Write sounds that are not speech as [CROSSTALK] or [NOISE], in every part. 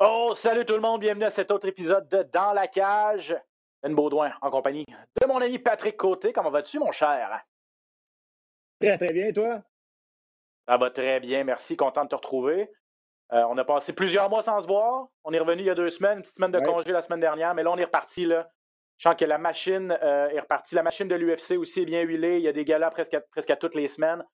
Oh, salut tout le monde, bienvenue à cet autre épisode de Dans la cage. Ben Baudouin en compagnie de mon ami Patrick Côté. Comment vas-tu, mon cher? Très, très bien, toi? Ça va très bien, merci, content de te retrouver. Euh, on a passé plusieurs mois sans se voir. On est revenu il y a deux semaines, une petite semaine de Ouais. congé la semaine dernière, mais là, on est reparti. Là. Je sens que la machine euh, est repartie. La machine de l'UFC aussi est bien huilée. Il y a des galas presque à, toutes les semaines.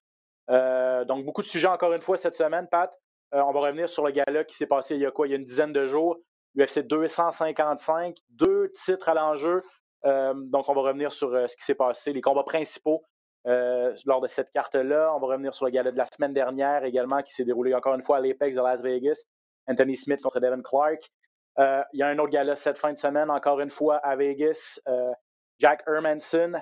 Euh, donc, beaucoup de sujets encore une fois cette semaine, Pat. Euh, on va revenir sur le gala qui s'est passé il y a quoi? Il y a une dizaine de jours. UFC 255, deux titres à l'enjeu. Donc, on va revenir sur ce qui s'est passé, les combats principaux lors de cette carte-là. On va revenir sur le gala de la semaine dernière également, qui s'est déroulé encore une fois à l'Apex de Las Vegas. Anthony Smith contre Devin Clark. Euh, il y a un autre gala cette fin de semaine, encore une fois à Vegas. Euh, Jack Hermanson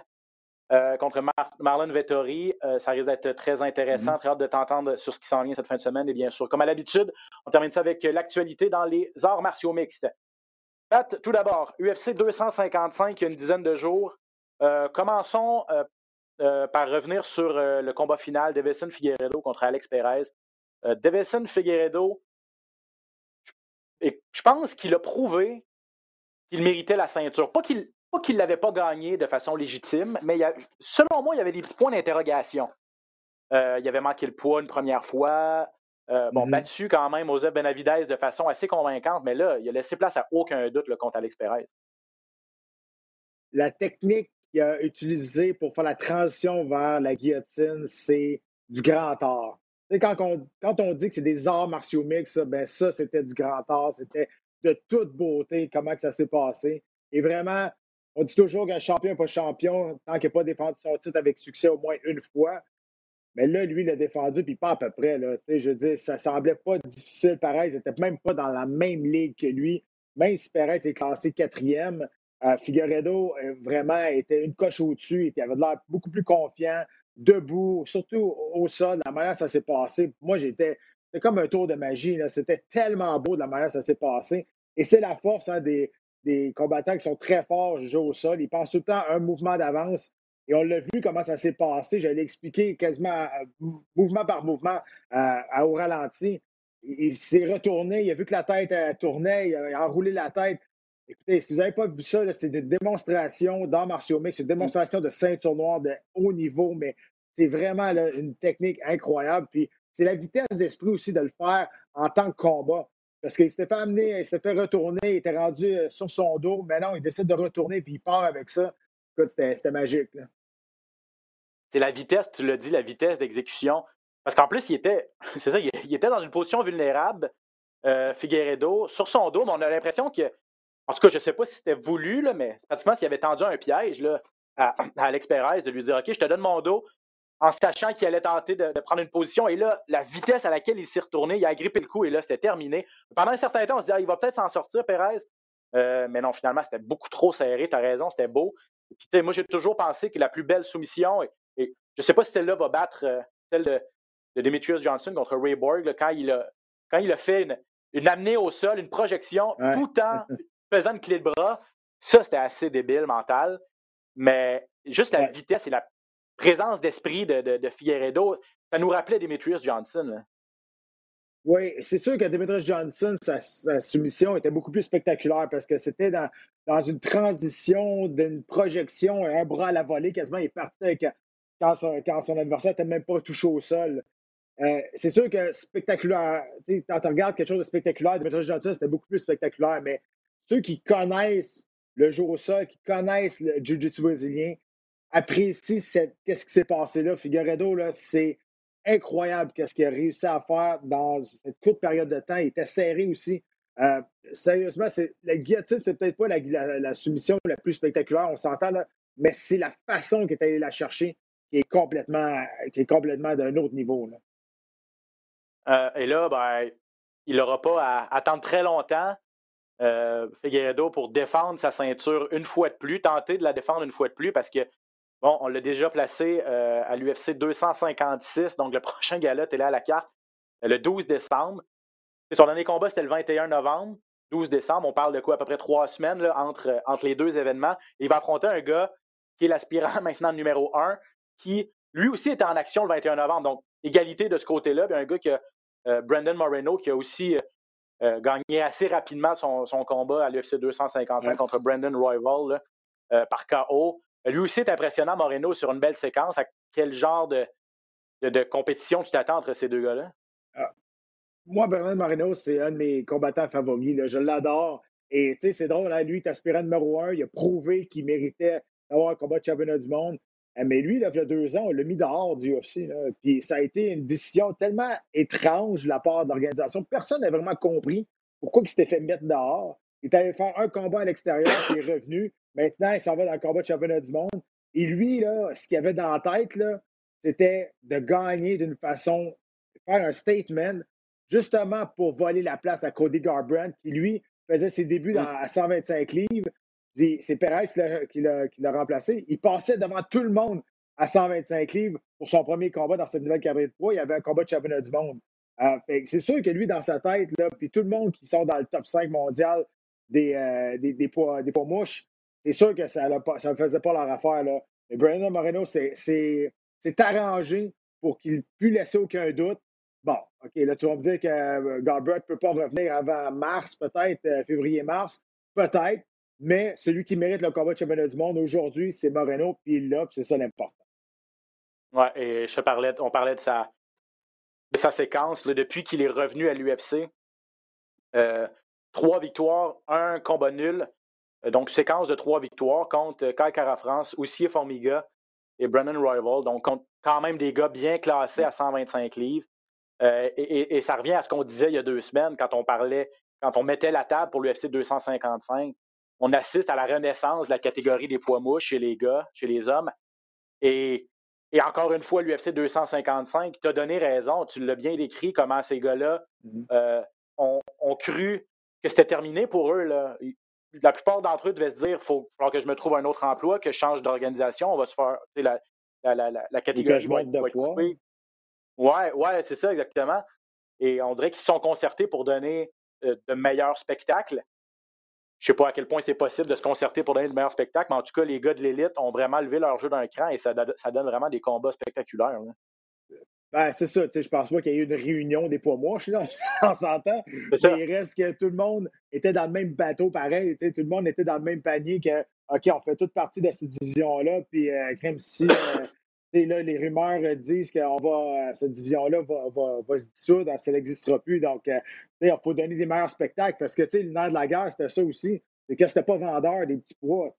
euh, contre Mar- Marlon Vettori. Ça risque d'être très intéressant. Très hâte de t'entendre sur ce qui s'en vient cette fin de semaine. Et bien sûr, comme à l'habitude, on termine ça avec l'actualité dans les arts martiaux mixtes. Tout d'abord, UFC 255, il y a une dizaine de jours. Euh, commençons euh, euh, par revenir sur le combat final d'Evison Figueredo contre Alex Perez. Devison Figueredo, et je pense qu'il a prouvé qu'il méritait la ceinture. Pas qu'il pas qu'il l'avait pas gagné de façon légitime, mais il y a- selon moi, il y avait des petits points d'interrogation. Euh, il avait manqué le poids une première fois. Euh, bon, Mhm. battu quand même Joseph Benavidez de façon assez convaincante, mais là, il a laissé place à aucun doute le contre Alex Perez. La technique qu'il a utilisée pour faire la transition vers la guillotine, c'est du grand art. Quand, on, quand on dit que c'est des arts martiaux mixtes, ça, ben ça, c'était du grand art. C'était de toute beauté comment que ça s'est passé. Et vraiment, on dit toujours qu'un champion n'est pas champion tant qu'il n'a pas défendu son titre avec succès au moins une fois. Mais là, lui, il l'a défendu, puis pas à peu près. Là. Je veux dire, ça semblait pas difficile pareil. C'était même pas dans la même ligue que lui. Même si Perez est classé quatrième, euh, Figueredo euh, vraiment était une coche au-dessus. Il avait l'air beaucoup plus confiant, debout, surtout au sol, la manière dont ça s'est passé. Moi, j'étais. C'était comme un tour de magie. C'était tellement beau de la manière dont ça s'est passé. Et c'est la force hein, des, combattants qui sont très forts jouent au sol. Ils pensent tout le temps à un mouvement d'avance. Et on l'a vu comment ça s'est passé. J'allais expliquer quasiment euh, mou- mouvement par mouvement euh, au ralenti. Il, s'est retourné, il a vu que la tête euh, tournait, il a enroulé la tête. Écoutez, si vous n'avez pas vu ça, c'est une démonstration d'art martiaux c'est une démonstration de ceinture noire de haut niveau, mais c'est vraiment une technique incroyable. Puis c'est la vitesse d'esprit aussi de le faire en tant que combat. Parce qu'il s'était fait amener, il s'était fait retourner, il était rendu euh, sur son dos, mais non, il décide de retourner puis il part avec ça. C'était magique. C'est la vitesse, tu l'as dit, la vitesse d'exécution. Parce qu'en plus, il était, [LAUGHS] c'est ça, il était dans une position vulnérable, euh, Figueredo, sur son dos, mais on a l'impression que, en tout cas, je ne sais pas si c'était voulu, là, mais pratiquement s'il avait tendu un piège là, à, à Alex Perez, de lui dire OK, je te donne mon dos, en sachant qu'il allait tenter de, de prendre une position. Et là, la vitesse à laquelle il s'est retourné, il a grippé le coup et là, c'était terminé. Pendant un certain temps, on se dit, ah, il va peut-être s'en sortir, Perez. Euh, mais non, finalement, c'était beaucoup trop serré. Tu as raison, c'était beau. Et puis, moi, j'ai toujours pensé que la plus belle soumission, et, et je ne sais pas si celle-là va battre euh, celle de, de Demetrius Johnson contre Ray Borg, là, quand, il a, quand il a fait une, une amenée au sol, une projection, Ouais. tout en faisant une clé de bras. Ça, c'était assez débile, mental. Mais juste la Ouais. vitesse et la présence d'esprit de, de, de Figueredo, ça nous rappelait Demetrius Johnson. là. Oui, c'est sûr que Demetrius Johnson, sa, sa soumission était beaucoup plus spectaculaire parce que c'était dans, dans une transition d'une projection, un bras à la volée, quasiment, il est parti avec, quand, son, quand son adversaire n'était même pas touché au sol. Euh, c'est sûr que spectaculaire, quand on regarde quelque chose de spectaculaire, Demetrius Johnson, c'était beaucoup plus spectaculaire, mais ceux qui connaissent le jeu au sol, qui connaissent le Jiu-Jitsu brésilien, apprécient cette- qu'est-ce qui s'est passé là. Figueredo, là, c'est incroyable qu'est-ce qu'il a réussi à faire dans cette courte période de temps. Il était serré aussi. Euh, sérieusement, la guillotine, c'est peut-être pas la, soumission la plus spectaculaire, on s'entend là, mais c'est la façon qu'il est allé la chercher qui est complètement, complètement d'un autre niveau. Là. Euh, et là, ben, il n'aura pas à attendre très longtemps, euh, Figueredo, pour défendre sa ceinture une fois de plus, tenter de la défendre une fois de plus, parce que, bon, on l'a déjà placé euh, à l'UFC 256, donc le [LAUGHS] prochain gala est là à la carte le 12 décembre. son dernier combat, c'était le 21 novembre. 12 décembre, on parle de quoi, à peu près trois semaines entre, entre les deux événements. il va affronter un gars qui est l'aspirant [LAUGHS] maintenant numéro un, qui lui aussi était en action le 21 novembre. Donc, égalité de ce côté-là. Un gars qui a euh, Brandon Moreno, qui a aussi euh, euh, gagné assez rapidement son, combat à l'UFC 255 contre Brandon Royval par KO. Lui aussi est impressionnant, Moreno, sur une belle séquence. À quel genre de, de, compétition tu t'attends entre ces deux gars-là? Ah. Moi, Brandon Moreno, c'est un de mes combattants favoris. Je l'adore. Et tu sais, c'est drôle, hein, lui, il est aspirant numéro un. Il a prouvé qu'il méritait d'avoir un combat de championnat du monde. Euh, mais lui, il y a deux ans, on l'a mis dehors du UFC. Puis ça a été une décision tellement étrange de la part de l'organisation. Personne n'a vraiment compris pourquoi il s'était fait mettre dehors. Il est allé faire un combat à l'extérieur, puis il est revenu. Maintenant, il s'en va dans le combat de championnat du monde. Et lui, là, ce qu'il avait dans la tête, c'était de gagner d'une façon, faire un statement, justement pour voler la place à Cody Garbrandt, qui, lui, faisait ses débuts dans, à 125 livres c'est Perez qui l'a remplacé. Il passait devant tout le monde à 125 livres pour son premier combat dans cette nouvelle catégorie de poids. Il y avait un combat de championnat du monde. Euh, c'est sûr que lui, dans sa tête, puis tout le monde qui sort dans le top 5 mondial des, euh, des, poids, des poids mouches, c'est sûr que ça ne faisait pas leur affaire. Brandon Moreno c'est arrangé pour qu'il ne puisse laisser aucun doute. Bon, OK, là, tu vas me dire que euh, Garbert ne peut pas revenir avant mars, peut-être, février-mars. Peut-être. Mais celui qui mérite le combat de championnat du monde aujourd'hui, c'est Moreno, puis il l'a, c'est ça l'important. Oui, et on parlait de sa, de sa séquence. depuis qu'il est revenu à l'UFC, euh, trois victoires, un combat nul. Euh, donc, séquence de trois victoires contre Kai Kara France, aussi Formiga et Brennan Rival. Donc, quand même des gars bien classés à 125 livres. Euh, et, et, ça revient à ce qu'on disait il y a deux semaines quand on parlait, quand on mettait la table pour l'UFC 255 on assiste à la renaissance de la catégorie des poids mouches chez les gars, chez les hommes. Et, encore une fois, l'UFC 255 t'a donné raison. Tu l'as bien décrit, comment ces gars-là mm-hmm. euh, ont, cru que c'était terminé pour eux. La plupart d'entre eux devaient se dire il faut que je me trouve un autre emploi, que je change d'organisation, on va se faire. La, la, la, catégorie va, être coupée. Ouais, ouais, c'est ça, exactement. Et on dirait qu'ils se sont concertés pour donner euh, de meilleurs spectacles. Je sais pas à quel point c'est possible de se concerter pour donner de meilleurs spectacles, mais en tout cas, les gars de l'élite ont vraiment levé leur jeu d'un cran et ça, donne vraiment des combats spectaculaires. Ben, c'est ça. Je pense pas qu'il y ait eu une réunion des poids moches, là, [LAUGHS] on s'entend. Mais il reste que tout le monde était dans le même bateau pareil. Tout le monde était dans le même panier que OK, on fait toute partie de cette division-là. Puis, euh, si euh, là, les rumeurs euh, disent que va, euh, cette division-là va, se dissoudre, elle n'existera plus. Donc, euh, il faut donner des meilleurs spectacles parce que le nerf de la guerre, c'était ça aussi. C'est que c'était pas vendeur des petits poids.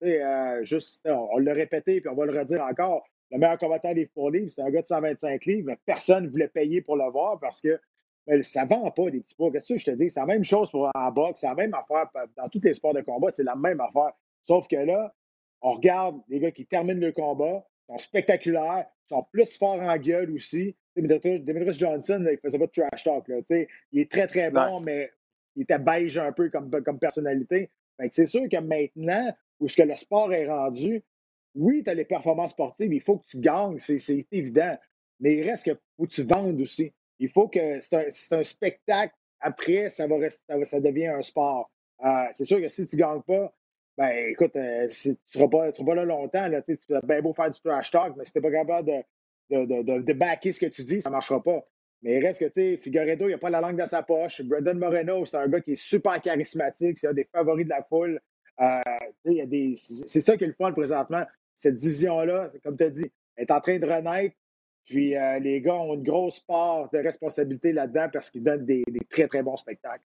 juste, on, l'a répété puis on va le redire encore. Le meilleur combattant des poids livres, c'est un gars de 125 livres, mais personne ne voulait payer pour le voir parce que ben, ça ne vend pas des petits poids. Qu'est-ce que je te dis? C'est la même chose pour en boxe, c'est la même affaire dans tous les sports de combat, c'est la même affaire. Sauf que là, on regarde les gars qui terminent le combat, sont spectaculaires, sont plus forts en gueule aussi. Demetrius Johnson, il faisait pas de trash talk. il est très, très bon, mais il était beige un peu comme, comme personnalité. C'est sûr que maintenant, où ce que le sport est rendu, oui, tu as les performances sportives, il faut que tu gagnes, c'est évident. Mais il reste que faut que tu vendes aussi. Il faut que c'est un, spectacle. Après, ça, va rester, ça, devient un sport. Euh, c'est sûr que si tu ne gagnes pas, ben écoute, euh, tu ne seras, pas là longtemps. Là, tu as bien beau faire du trash talk, mais si tu n'es pas capable de, de, de, de, backer ce que tu dis, ça ne marchera pas. Mais il reste que, tu sais, Figueredo, il n'a pas la langue dans sa poche. Brandon Moreno, c'est un gars qui est super charismatique. C'est un des favoris de la foule. Euh. C'est ça qui est le présentement. Cette division-là, comme tu as dit, est en train de renaître. Puis euh, les gars ont une grosse part de responsabilité là-dedans parce qu'ils donnent des, des, très, très bons spectacles.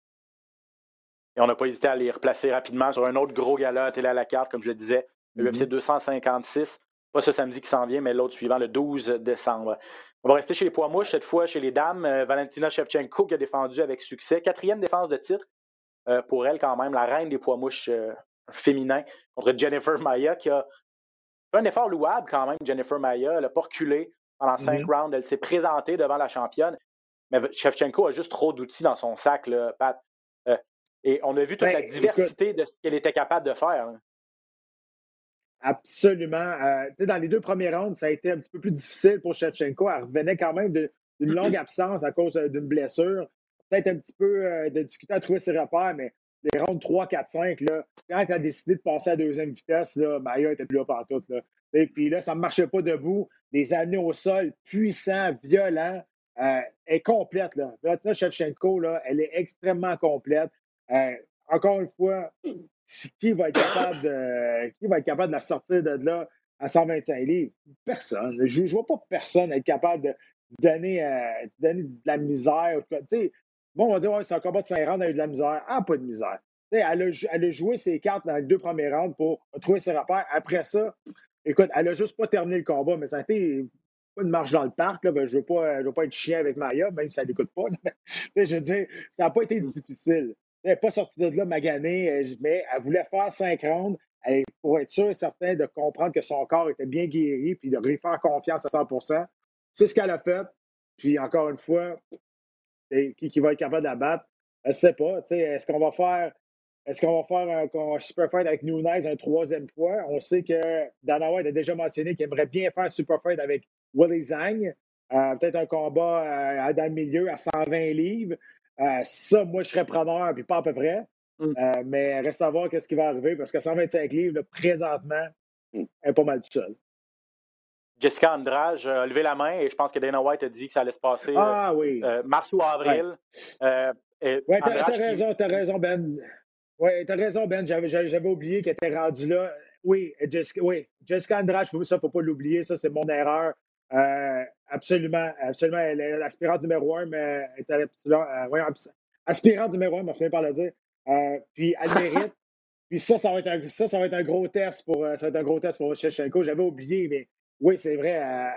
Et on n'a pas hésité à les replacer rapidement sur un autre gros gala à télé à la carte, comme je le disais, le UFC 256. Pas ce samedi qui s'en vient, mais l'autre suivant, le 12 décembre. On va rester chez les poids mouches, cette fois chez les dames. Euh, Valentina Shevchenko qui a défendu avec succès. Quatrième défense de titre euh, pour elle, quand même, la reine des poids mouches euh, féminins contre Jennifer Maya qui a un effort louable quand même, Jennifer Maya. Elle n'a pas reculé pendant cinq Mm-hmm. rounds. Elle s'est présentée devant la championne. Mais Shevchenko a juste trop d'outils dans son sac, là, Pat. Et on a vu toute Ben, la diversité de ce qu'elle était capable de faire. hein. Absolument. Euh, dans les deux premiers rounds, ça a été un petit peu plus difficile pour Shevchenko. Elle revenait quand même d'une longue absence à cause euh, d'une blessure. Peut-être un petit peu euh, de difficulté à trouver ses repères, mais les rounds 3, 4, 5, là, quand elle a décidé de passer à deuxième vitesse, là, Maya était plus là partout. Là. Et puis là, ça ne marchait pas debout. Des années au sol, puissants, violents. Euh, elle est complète. Là. Là, Shevchenko, là, elle est extrêmement complète. Encore une fois, qui va être capable de, qui va être capable de la sortir de là à 125 livres? Personne. Je ne vois pas personne être capable de donner, euh, donner de la misère. Tu sais, bon, on va dire, c'est un combat de 5 rounds, elle a eu de la misère. Ah, pas de misère. Elle a, elle a joué ses cartes dans les deux premiers rounds pour trouver ses repères. Après ça, écoute, elle a juste pas terminé le combat, mais ça a été pas une marche dans le parc. Là, ben, je ne veux, veux pas être chien avec Maya, même si elle n'écoute pas. [LAUGHS] je veux dire, ça n'a pas été difficile. Elle n'est pas sortie de là maganée, euh, mais elle voulait faire cinq rounds elle- pour être sûr et certain de comprendre que son corps était bien guéri puis de lui faire confiance à 100% C'est ce qu'elle a fait. Puis encore une fois, qui, va être capable de la battre? Je ne sais pas. Est-ce qu'on va faire est-ce qu'on va faire un, super fight avec Nunez une troisième fois? On sait que Dana White a déjà mentionné qu'il aimerait bien faire un super fight avec Willie Zhang. Euh, Peut-être un combat euh, dans le milieu à 120 livres. Euh, ça, moi, je serais preneur, puis pas à peu près. Mm. Euh, mais reste à voir qu'est-ce qui va arriver, parce qu'à 125 livres, là, présentement, elle est pas mal tout seul. Jessica Andrade a levé la main et je pense que Dana White a dit que ça allait se passer euh, Ah oui. euh, mars ou avril. Euh, Oui, t'as Andrade t'as qui- raison, t'as raison, Ben. Oui, t'as raison, Ben. J'avais oublié qu'elle était rendue là. Oui, Jessica, oui, Jessica Andrade, je ça, faut pas l'oublier. Ça, c'est mon erreur. Euh, absolument, absolument. Elle est l'aspirante numéro un, mais elle est absolument- euh, aspirante numéro un, m'a fini par le dire. Euh, puis elle mérite. [LAUGHS] puis ça, ça va, être un, ça, ça va être un gros test pour, euh, ça va être un gros test pour Shevchenko. J'avais oublié, mais oui, c'est vrai. euh,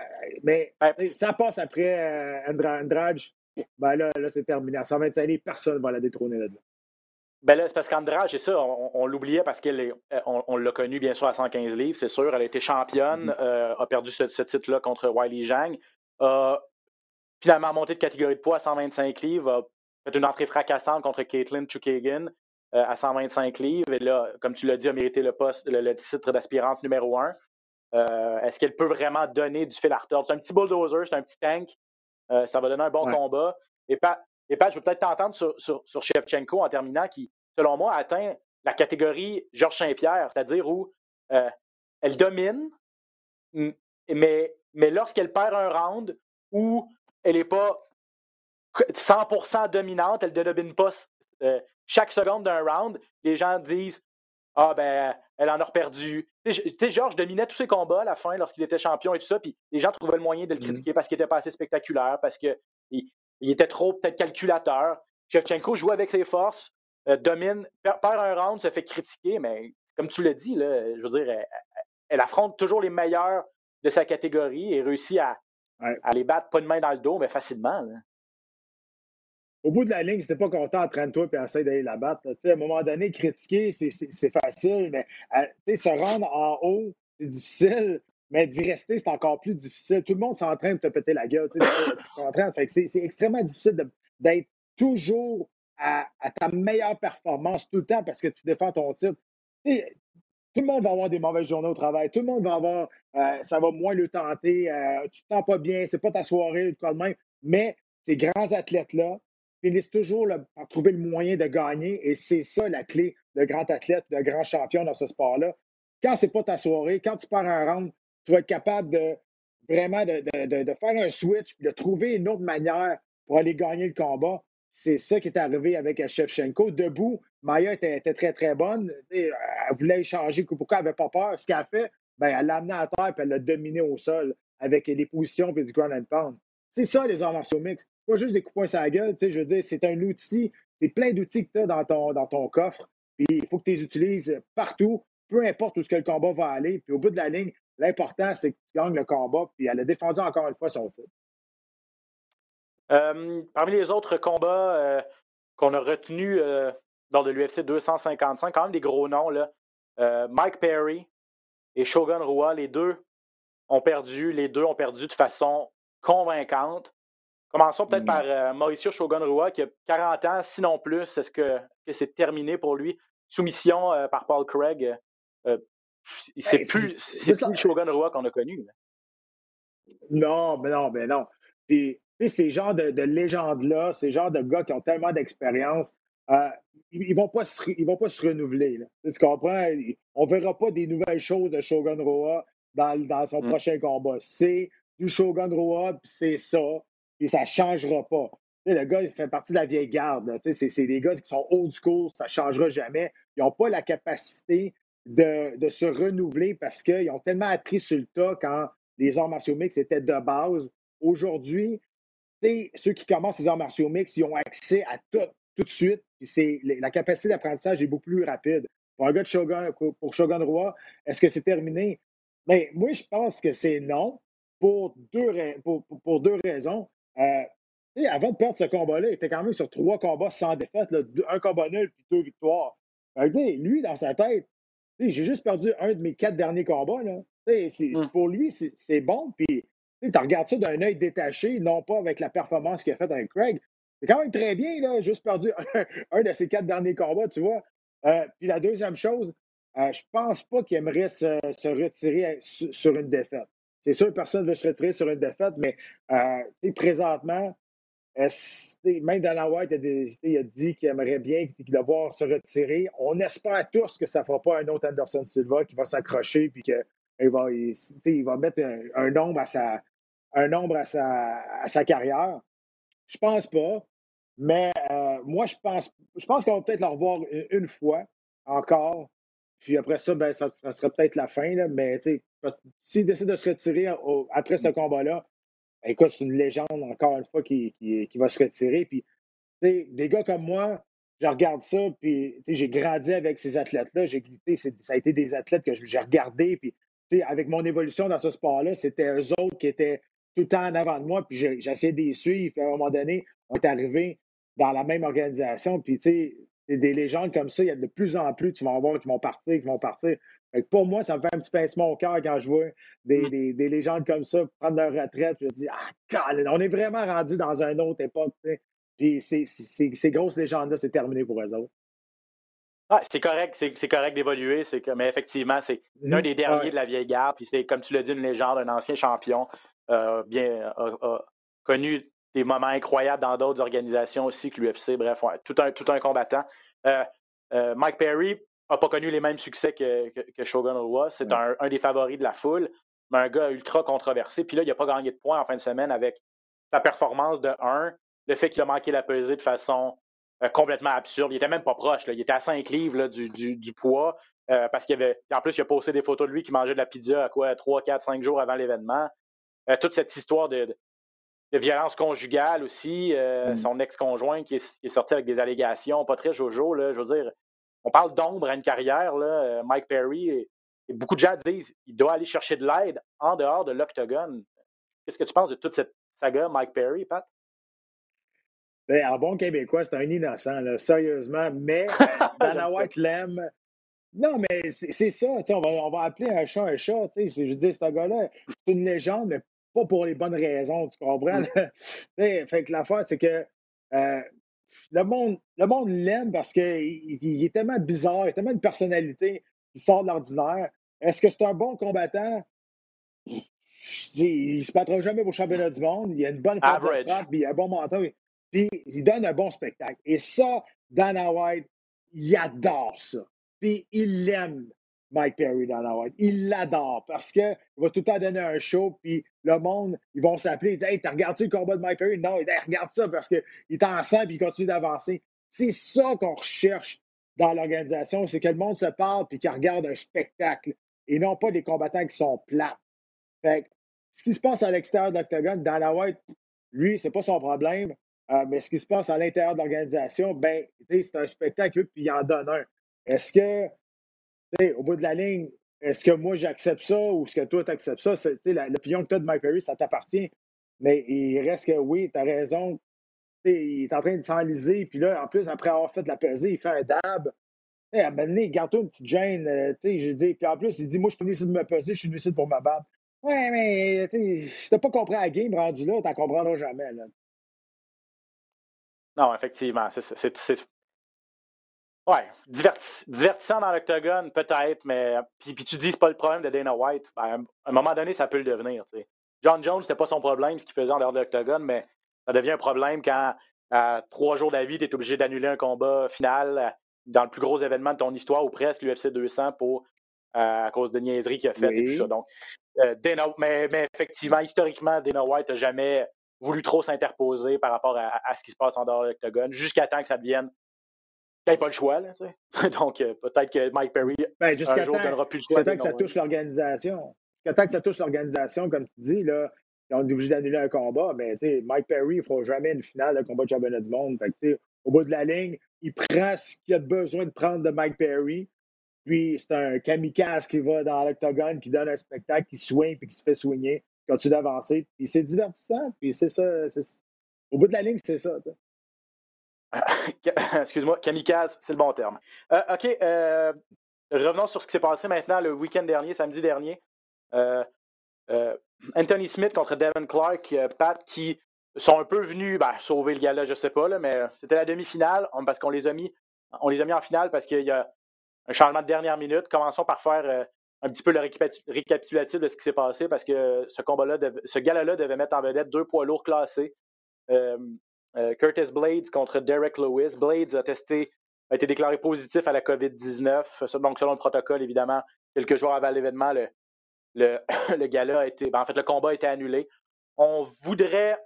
mais Ouais. ça passe après Andra- Andrade. Ben là, là c'est terminé. À 125 livres, personne ne va la détrôner là-dedans. Ben là, c'est parce qu'Andrade, c'est ça, on, on l'oubliait parce qu'on on, on l'a connu bien sûr à 115 livres, c'est sûr. Elle a été championne, Mm-hmm. euh, a perdu ce, ce titre-là contre Wiley Zhang, a finalement monté de catégorie de poids à 125 livres, a fait une entrée fracassante contre Caitlin Chukagan euh, à 125 livres. Et là, comme tu l'as dit, a mérité le poste, le, le titre d'aspirante numéro un. Euh, Est-ce qu'elle peut vraiment donner du fil à retordre? C'est un petit bulldozer, c'est un petit tank. Euh, ça va donner un bon Ouais. combat. Et Pat, et Pat, je veux peut-être t'entendre sur, sur, sur Shevchenko en terminant, qui, selon moi, atteint la catégorie Georges Saint-Pierre, c'est-à-dire où euh, elle domine, mais, mais lorsqu'elle perd un round où elle n'est pas 100% dominante, elle ne domine pas euh, chaque seconde d'un round, les gens disent Ah, ben, elle en a perdu. Tu sais, Georges dominait tous ses combats à la fin lorsqu'il était champion et tout ça, puis les gens trouvaient le moyen de le Mhm. critiquer parce qu'il n'était pas assez spectaculaire, parce qu'il il était trop peut-être calculateur. Shevchenko joue avec ses forces, euh, domine, perd, perd un round, se fait critiquer, mais comme tu l'as dit, là, je veux dire, elle, elle affronte toujours les meilleurs de sa catégorie et réussit à, Ouais. à les battre pas de main dans le dos, mais facilement. là. Au bout de la ligne, si t'es pas content, entraîne-toi et essaie d'aller la battre. À un moment donné, critiquer, c'est- facile, mais euh, se rendre en haut, c'est difficile, mais d'y rester, c'est encore plus difficile. Tout le monde s'entraîne pour te péter la gueule. tu C'est extrêmement difficile de- d'être toujours à, à ta meilleure performance tout le temps parce que tu défends ton titre. Tout le monde va avoir des mauvaises journées au travail. Tout le monde va avoir, euh, ça va moins le tenter. euh, tu te sens pas bien, c'est pas ta soirée, de même. Mais ces grands athlètes-là finissent toujours par trouver le moyen de gagner. Et c'est ça la clé de grand athlète, de grand champion dans ce sport-là. Quand c'est pas ta soirée, quand tu pars un round, tu vas être capable de vraiment de, faire un switch, de trouver une autre manière pour aller gagner le combat. C'est ça qui est arrivé avec Shevchenko. Debout, Maya était, était très, très bonne. Elle voulait échanger. Pourquoi elle n'avait pas peur? Ce qu'elle a fait, ben, elle l'a amené à terre et elle l'a dominé au sol avec les positions et du ground and pound. C'est ça, les arts martiaux mixtes. Pas juste des coups poing sur la gueule. Je veux dire, c'est un outil. C'est plein d'outils que tu as dans ton, dans ton coffre. Puis il faut que tu les utilises partout, peu importe où ce que le combat va aller. Puis au bout de la ligne, l'important, c'est que tu gagnes le combat. Puis elle a défendu encore une fois son titre. Euh, parmi les autres combats euh, qu'on a retenus euh, dans de l'UFC 255, quand même des gros noms, là. Mike Perry et Shogun Rua, les deux ont perdu, les deux ont perdu de façon convaincante. Commençons peut-être par euh, Mauricio Shogun Rua, qui a 40 ans, sinon plus. Est-ce que, c'est terminé pour lui? Soumission euh, par Paul Craig. Euh, c'est ben, plus, c'est plus Shogun Rua qu'on a connu. Non, mais non, mais non. Puis, ces genres de, de légendes-là, ces genres de gars qui ont tellement d'expérience, euh, ils ne vont, pas se, ils vont pas se renouveler. Là. Tu comprends? On ne verra pas des nouvelles choses de Shogun Roa dans, dans son mm. prochain combat. C'est du Shogun Roa, puis c'est ça, et ça ne changera pas. Tu sais, le gars, il fait partie de la vieille garde. C'est des gars qui sont haut du cours, ça ne changera jamais. Ils n'ont pas la capacité de, de se renouveler parce qu'ils ont tellement appris sur le tas quand les arts martiaux mix étaient de base. Aujourd'hui, ceux qui commencent les arts martiaux mix, ils ont accès à tout, tout de suite. c'est, la capacité d'apprentissage est beaucoup plus rapide. Pour un gars de Shogun, pour Shogun Roi, est-ce que c'est terminé? Mais moi, je pense que c'est non pour deux, pour, deux raisons. Euh, avant de perdre ce combat-là, il était quand même sur trois combats sans défaite, un combat nul puis deux victoires. lui, dans sa tête, j'ai juste perdu un de mes quatre derniers combats. Là. Mmh. Pour lui, c'est bon. Puis tu regardes ça d'un œil détaché, non pas avec la performance qu'il a faite avec Craig. C'est quand même très bien, là, juste perdu un, de ses quatre derniers combats, tu vois. Euh, puis la deuxième chose, euh, je pense pas qu'il aimerait se, retirer sur une défaite. C'est sûr, personne ne veut se retirer sur une défaite, mais euh, présentement, même Dana White a, dit qu'il aimerait bien le voir se retirer. On espère tous que ça ne fera pas un autre Anderson Silva qui va s'accrocher puis qu'il va, mettre un, nombre à sa carrière. Je pense pas. Mais euh, moi, je pense, je pense qu'on va peut-être le revoir une, fois encore. Puis après ça, ben, ça, sera peut-être la fin. Là, mais s'il décide de se retirer après ce combat-là, ben, écoute, c'est une légende encore une fois qui, qui, qui va se retirer. Puis, des gars comme moi, je regarde ça, puis j'ai grandi avec ces athlètes-là. J'ai ça a été des athlètes que j'ai regardés. Puis, avec mon évolution dans ce sport-là, c'était eux autres qui étaient tout le temps en avant de moi, puis j'essayais de les suivre. Puis à un moment donné, on est arrivé dans la même organisation. Puis, tu sais, des légendes comme ça, il y a de plus en plus, tu vas en voir qui vont partir, qui vont partir. pour moi, ça me fait un petit pincement au cœur quand je vois des, mm. des, légendes comme ça prendre leur retraite. Je me dis, ah, on est vraiment rendu dans une autre époque. Puis ces, grosses légendes-là, c'est terminé pour eux autres. Ah, c'est correct, c'est correct d'évoluer, mais effectivement, c'est l'un mm-hmm. des derniers de la vieille garde, puis c'est, comme tu l'as dit, une légende, un ancien champion, bien connu des moments incroyables dans d'autres organisations aussi que l'UFC. Bref, tout, un, tout un combattant. Euh, euh, Mike Perry n'a pas connu les mêmes succès que, que, Shogun Rua. C'est un, des favoris de la foule, mais un gars ultra controversé. Puis là, il n'a pas gagné de points en fin de semaine avec sa performance de 1, le fait qu'il a manqué la pesée de façon euh, complètement absurde. Il était même pas proche. Il était à 5 livres du, du, poids. parce qu'il avait. En plus, il a posté des photos de lui qui mangeait de la pizza à quoi 3, 4, 5 jours avant l'événement. Toute cette histoire de, de violence conjugale aussi. Euh, mm. Son ex-conjoint qui est, sorti avec des allégations, pas très jojo. Là, je veux dire, on parle d'ombre à une carrière. Là, euh, Mike Perry, et, beaucoup de gens disent qu'il doit aller chercher de l'aide en dehors de l'octogone. Qu'est-ce que tu penses de toute cette saga, Mike Perry, Pat? Ben, en bon québécois, c'est un innocent, là, sérieusement. Mais [LAUGHS] Dana White l'aime. Non, mais c'est ça. On va, on va appeler un chat un chat. Je veux dire, ce gars-là, c'est une légende, mais pas pour les bonnes raisons, tu comprends? Mm. [LAUGHS] fait que l'affaire, c'est que euh, le monde le monde l'aime parce qu'il il est tellement bizarre, il a tellement de personnalité qui sort de l'ordinaire. Est-ce que c'est un bon combattant? Il ne se battra jamais pour le championnat du monde. Il a une bonne force de frappe, il a un bon menton. Puis il donne un bon spectacle. Et ça, Dana White, il adore ça. Puis il l'aime. Mike Perry dans la White. Il l'adore parce qu'il va tout le temps donner un show, puis le monde, ils vont s'appeler, ils disent Hey, t'as regardé le combat de Mike Perry? Non, il dit regarde ça parce qu'il est ensemble et il continue d'avancer. C'est ça qu'on recherche dans l'organisation, c'est que le monde se parle puis qu'il regarde un spectacle et non pas des combattants qui sont plats. Fait ce qui se passe à l'extérieur de l'Octogone, dans la White, lui, c'est pas son problème. Euh, mais ce qui se passe à l'intérieur de l'organisation, ben, c'est un spectacle, puis il en donne un. Est-ce que au bout de la ligne, est-ce que moi j'accepte ça ou est-ce que toi tu acceptes ça? L'opinion que tu as de Mike Perry, ça t'appartient. Mais il reste que oui, tu as raison. il est en train de s'enliser. Puis là, en plus, après avoir fait de la pesée, il fait un dab. Hey, à un garde-toi une petite gêne. euh, j'ai dit, puis en plus, il dit, moi, je suis venu ici de me peser, je suis venu ici pour me battre. Ouais, mais si t'as pas compris la game rendu là, t'en comprendras jamais. Là. Non, effectivement. C'est, diverti- divertissant dans l'octogone, peut-être, mais. Puis, puis tu dis, c'est pas le problème de Dana White. Ben, à un moment donné, ça peut le devenir. John Jones, c'était pas son problème, ce qu'il faisait en dehors de l'octogone, mais ça devient un problème quand, à trois jours d'avis, tu es obligé d'annuler un combat final dans le plus gros événement de ton histoire, ou presque, l'UFC 200, pour, euh, à cause de niaiseries qu'il a faites et Oui. tout ça. Donc, euh, Dana- mais, mais effectivement, historiquement, Dana White n'a jamais voulu trop s'interposer par rapport à, à ce qui se passe en dehors de l'octogone, jusqu'à temps que ça devienne n'y pas le choix. Là, tu sais. [LAUGHS] Donc, euh, peut-être que Mike Perry, Ben, un jour, temps, donnera plus le choix. que ça touche l'organisation. Temps que ça touche l'organisation, comme tu dis, là, on est obligé d'annuler un combat. Mais tu sais, Mike Perry, il ne fera jamais une finale de combat de championnat du monde. Fait que, tu sais, au bout de la ligne, il prend ce qu'il a besoin de prendre de Mike Perry. Puis c'est un kamikaze qui va dans l'octogone, qui donne un spectacle, qui soigne puis qui se fait soigner, qui continue d'avancer. Puis c'est divertissant. Puis c'est ça. Au bout de la ligne, c'est ça. [LAUGHS] Excuse-moi, kamikaze, c'est le bon terme. Euh, OK, euh, revenons sur ce qui s'est passé maintenant le week-end dernier, samedi dernier. Euh, Anthony Smith contre Devin Clark, Pat, qui sont un peu venus ben, sauver le gala, je sais pas, mais c'était la demi-finale parce qu'on les a mis les a mis en finale parce qu'il y a un changement de dernière minute. Commençons par faire un petit peu le récapitulatif de ce qui s'est passé parce que ce combat-là, ce gala-là devait mettre en vedette deux poids lourds classés. Euh, euh, Curtis Blades contre Derek Lewis. Blades a testé, a été déclaré positif à la COVID-19. Ça, Donc, selon le protocole, évidemment, quelques jours avant l'événement, le, le, [COUGHS] le a été. ben, en fait, le combat a été annulé. On voudrait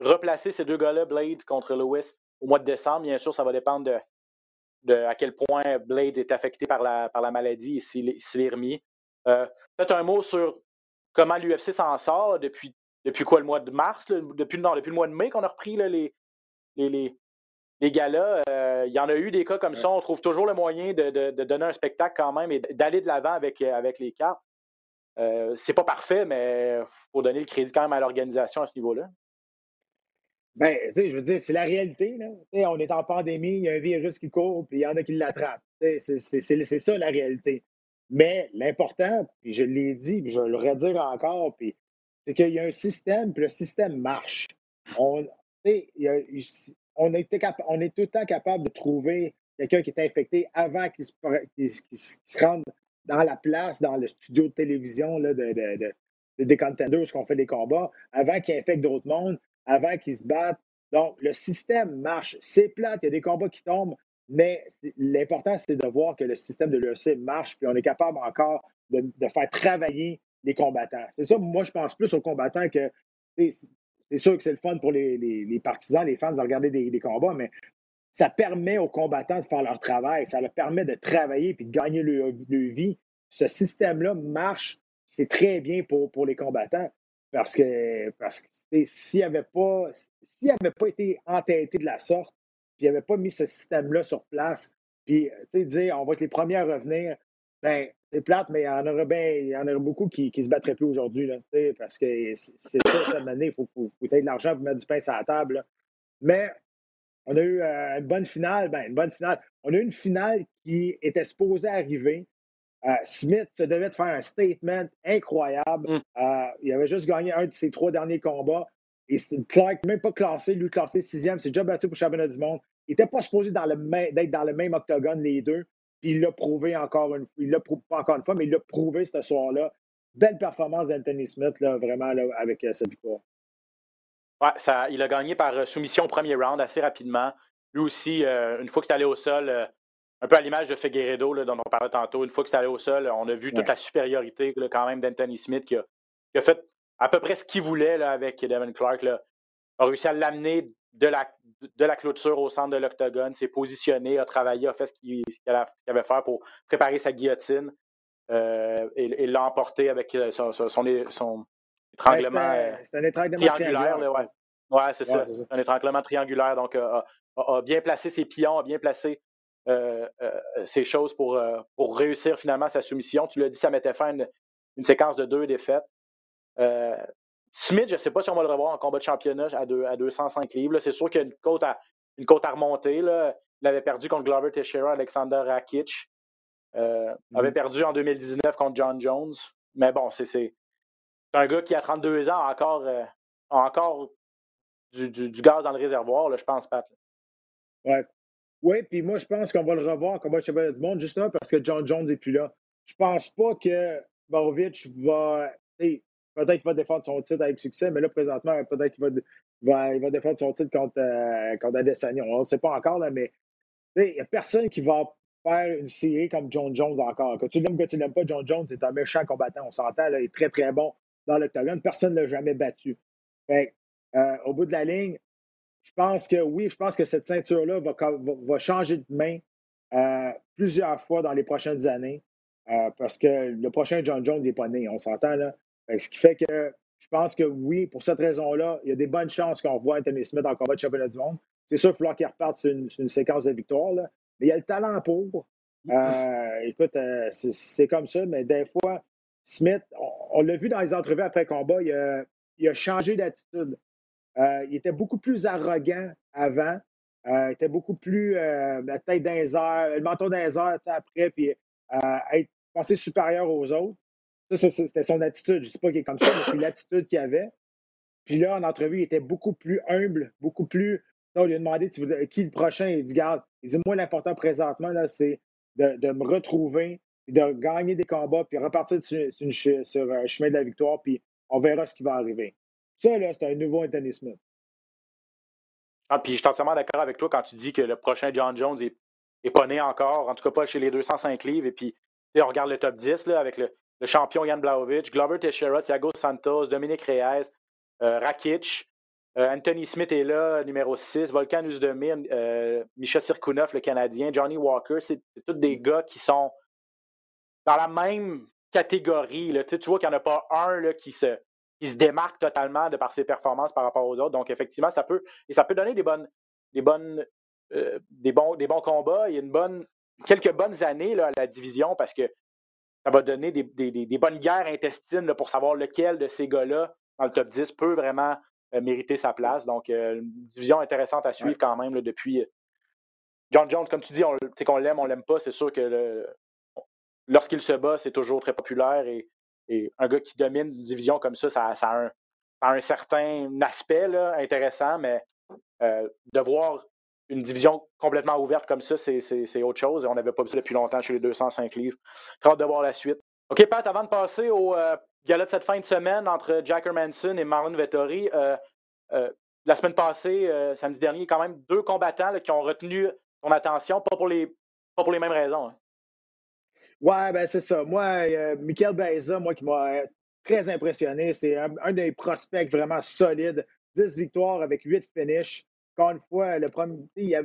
replacer ces deux gars-là, Blades contre Lewis, au mois de décembre. Bien sûr, ça va dépendre de, à quel point Blades est affecté par la, par la maladie et s'il est- remis. Euh, Peut-être un mot sur comment l'UFC s'en sort depuis, depuis quoi, le mois de mars? depuis, non, depuis le mois de mai qu'on a repris les, les, les, les galas. Euh, il y en a eu des cas comme ça. On trouve toujours le moyen de, de- de donner un spectacle quand même et d'aller de l'avant avec, euh, avec les cartes. Euh, c'est pas parfait, mais il faut donner le crédit quand même à l'organisation à ce niveau-là. Ben, tu sais, je veux dire, c'est la réalité. Là. On est en pandémie, il y a un virus qui court, puis il y en a qui l'attrapent. C'est ça la réalité. Mais l'important, puis je l'ai dit, puis je vais le redire encore, puis c'est qu'il y a un système, puis le système marche. On, on, on est tout le temps capable de trouver quelqu'un qui est infecté avant qu'il se, qu'il qu'il qu'il rende dans la place, dans le studio de télévision de, de- de- de- des contenders qu'on fait des combats, avant qu'il infecte d'autres mondes, avant qu'ils se battent. Donc, le système marche. C'est plate, il y a des combats qui tombent, mais l'important, c'est de voir que le système de l'UFC marche, puis on est capable encore de, de faire travailler les combattants. C'est ça, moi, je pense plus aux combattants que. C'est sûr que c'est le fun pour les, partisans, les fans de regarder des, combats, mais ça permet aux combattants de faire leur travail, ça leur permet de travailler puis de gagner leur, vie. Ce système-là marche, c'est très bien pour, les combattants parce que, parce que s'il n'avait pas, avait pas été entêté de la sorte, puis il n'avait pas mis ce système-là sur place, puis dire on va être les premiers à revenir, ben c'est plate, mais il y en aurait bien, il y en aurait beaucoup qui ne se battraient plus aujourd'hui, parce que c'est ça, cette année, il faut, faut, faut de l'argent pour mettre du pain sur la table. là. Mais on a eu euh, une bonne finale, ben, une bonne finale. On a eu une finale qui était supposée arriver. Euh, Smith se devait de faire un statement incroyable. Mm. Euh, il avait juste gagné un de ses trois derniers combats. Et Clark, même pas classé, lui classé sixième, c'est déjà battu pour le championnat du monde. Il n'était pas supposé dans d'être dans le même octogone, les deux. Il l'a prouvé encore une fois. Il l'a prouvé pas encore une fois, mais il l'a prouvé ce soir-là. Belle performance d'Anthony Smith, là, vraiment, là, avec euh, cette victoire. Ouais, ça, il a gagné par euh, soumission au premier round assez rapidement. Lui aussi, euh, une fois que c'est allé au sol, un peu à l'image de Figueredo là, dont on parlait tantôt, une fois que c'est allé au sol, on a vu toute la supériorité quand même d'Anthony Smith qui a, qui a fait à peu près ce qu'il voulait avec Devin Clark. A réussi à l'amener de la, de la clôture au centre de l'octogone, s'est positionné, a travaillé, a fait ce qu'il avait à faire pour préparer sa guillotine euh, et, et l'a emporté avec euh, son, son, son- son étranglement. euh, un étranglement triangulaire, là, ouais. Ouais, c'est Ouais, ça. Un étranglement triangulaire. Donc, a, a- a bien placé ses pions, a bien placé euh, euh, ses choses pour, euh, pour réussir finalement sa soumission. Tu l'as dit, ça mettait fin à une, une séquence de deux défaites. Smith, je ne sais pas si on va le revoir en combat de championnat à, deux, à 205 livres. C'est sûr qu'il y a une côte à, une côte à remonter. Là. Il avait perdu contre Glover Teixeira, Alexander Rakic. Euh, avait mm-hmm. perdu en 2019 contre John Jones. Mais bon, c'est un gars qui a 32 ans encore, euh, encore du, gaz dans le réservoir, là, je pense, Pat. Ouais. Oui, puis moi, je pense qu'on va le revoir comme combat de championnat du monde, justement parce que John Jones n'est plus là. Je pense pas que Borovic va. Peut-être qu'il va défendre son titre avec succès, mais là, présentement, peut-être qu'il va, défendre son titre contre, euh, Adesanya. On ne sait pas encore, là, mais il n'y a personne qui va faire une série comme John Jones encore. Que tu l'aimes ou que tu l'aimes pas, John Jones est un méchant combattant, on s'entend, il est très, très bon dans l'octogone. Personne ne l'a jamais battu. Euh, au bout de la ligne, je pense que oui, je pense que cette ceinture-là va, va, changer de main euh, plusieurs fois dans les prochaines années. Euh, parce que le prochain John Jones n'est pas né, on s'entend là. Ce qui fait que je pense que oui, pour cette raison-là, il y a des bonnes chances qu'on voit Anthony Smith en combat de championnat du monde. C'est sûr qu'il va falloir qu'il reparte sur une, séquence de victoires, là. mais il y a le talent pour. Euh, écoute, c'est comme ça, mais des fois, Smith, on, l'a vu dans les entrevues après combat, il a, il a changé d'attitude. Euh, il était beaucoup plus arrogant avant. Euh, il était beaucoup plus euh, la tête dans les airs, le menton dans les airs après, puis être pensé supérieur aux autres. Ça, c'était son attitude. Je ne sais pas qu'il est comme ça, mais c'est l'attitude qu'il avait. Puis là, en entrevue, il était beaucoup plus humble, beaucoup plus. on lui a demandé qui le prochain? Il dit Garde, il dit Moi, l'important présentement, c'est de, me retrouver, de gagner des combats, puis repartir sur, sur, un chemin de la victoire, puis on verra ce qui va arriver. Ça, là, c'est un nouveau Anthony Smith. Ah, puis je suis entièrement d'accord avec toi quand tu dis que le prochain John Jones est, pas né encore, en tout cas pas chez les 205 livres. Et puis, on regarde le top 10 là, avec le, champion Jan Blaovic, Glover Teixeira, Thiago Santos, Dominique Reyes, euh, Rakic. Euh, Anthony Smith est là, numéro 6. Volkan Uzdemir, euh, Misha Sirkunov, le Canadien, Johnny Walker. C'est tous des gars qui sont dans la même catégorie. Là. Tu, vois qu'il n'y en a pas un là, qui se démarque totalement de par ses performances par rapport aux autres. Donc, effectivement, ça peut, et ça peut donner des bonnes, des euh, bons, des bons combats. A une bonne, quelques bonnes années à la division parce que ça va donner des, des, bonnes guerres intestines pour savoir lequel de ces gars-là dans le top 10 peut vraiment euh, mériter sa place. Donc, euh, une division intéressante à suivre quand même depuis. John Jones, comme tu dis, on, qu'on l'aime, on l'aime pas, c'est sûr que lorsqu'il se bat, c'est toujours très populaire et et un gars qui domine une division comme ça, ça, a, un, certain aspect intéressant, mais euh, de voir une division complètement ouverte comme ça, c'est autre chose. Et on n'avait pas vu ça depuis longtemps chez les 205 livres. Très hâte de voir la suite. OK, Pat, avant de passer au euh, gala de cette fin de semaine entre Jack Hermanson et Marlon Vettori, euh, la semaine passée, samedi dernier, quand même deux combattants qui ont retenu ton attention, pas pour les, mêmes raisons. Hein. Ouais, ben c'est ça. Moi, euh, Michael Beza, moi, qui m'a euh, très impressionné, c'est un, des prospects vraiment solides. 10 victoires avec 8 finishes. Encore une fois, le premier, il a,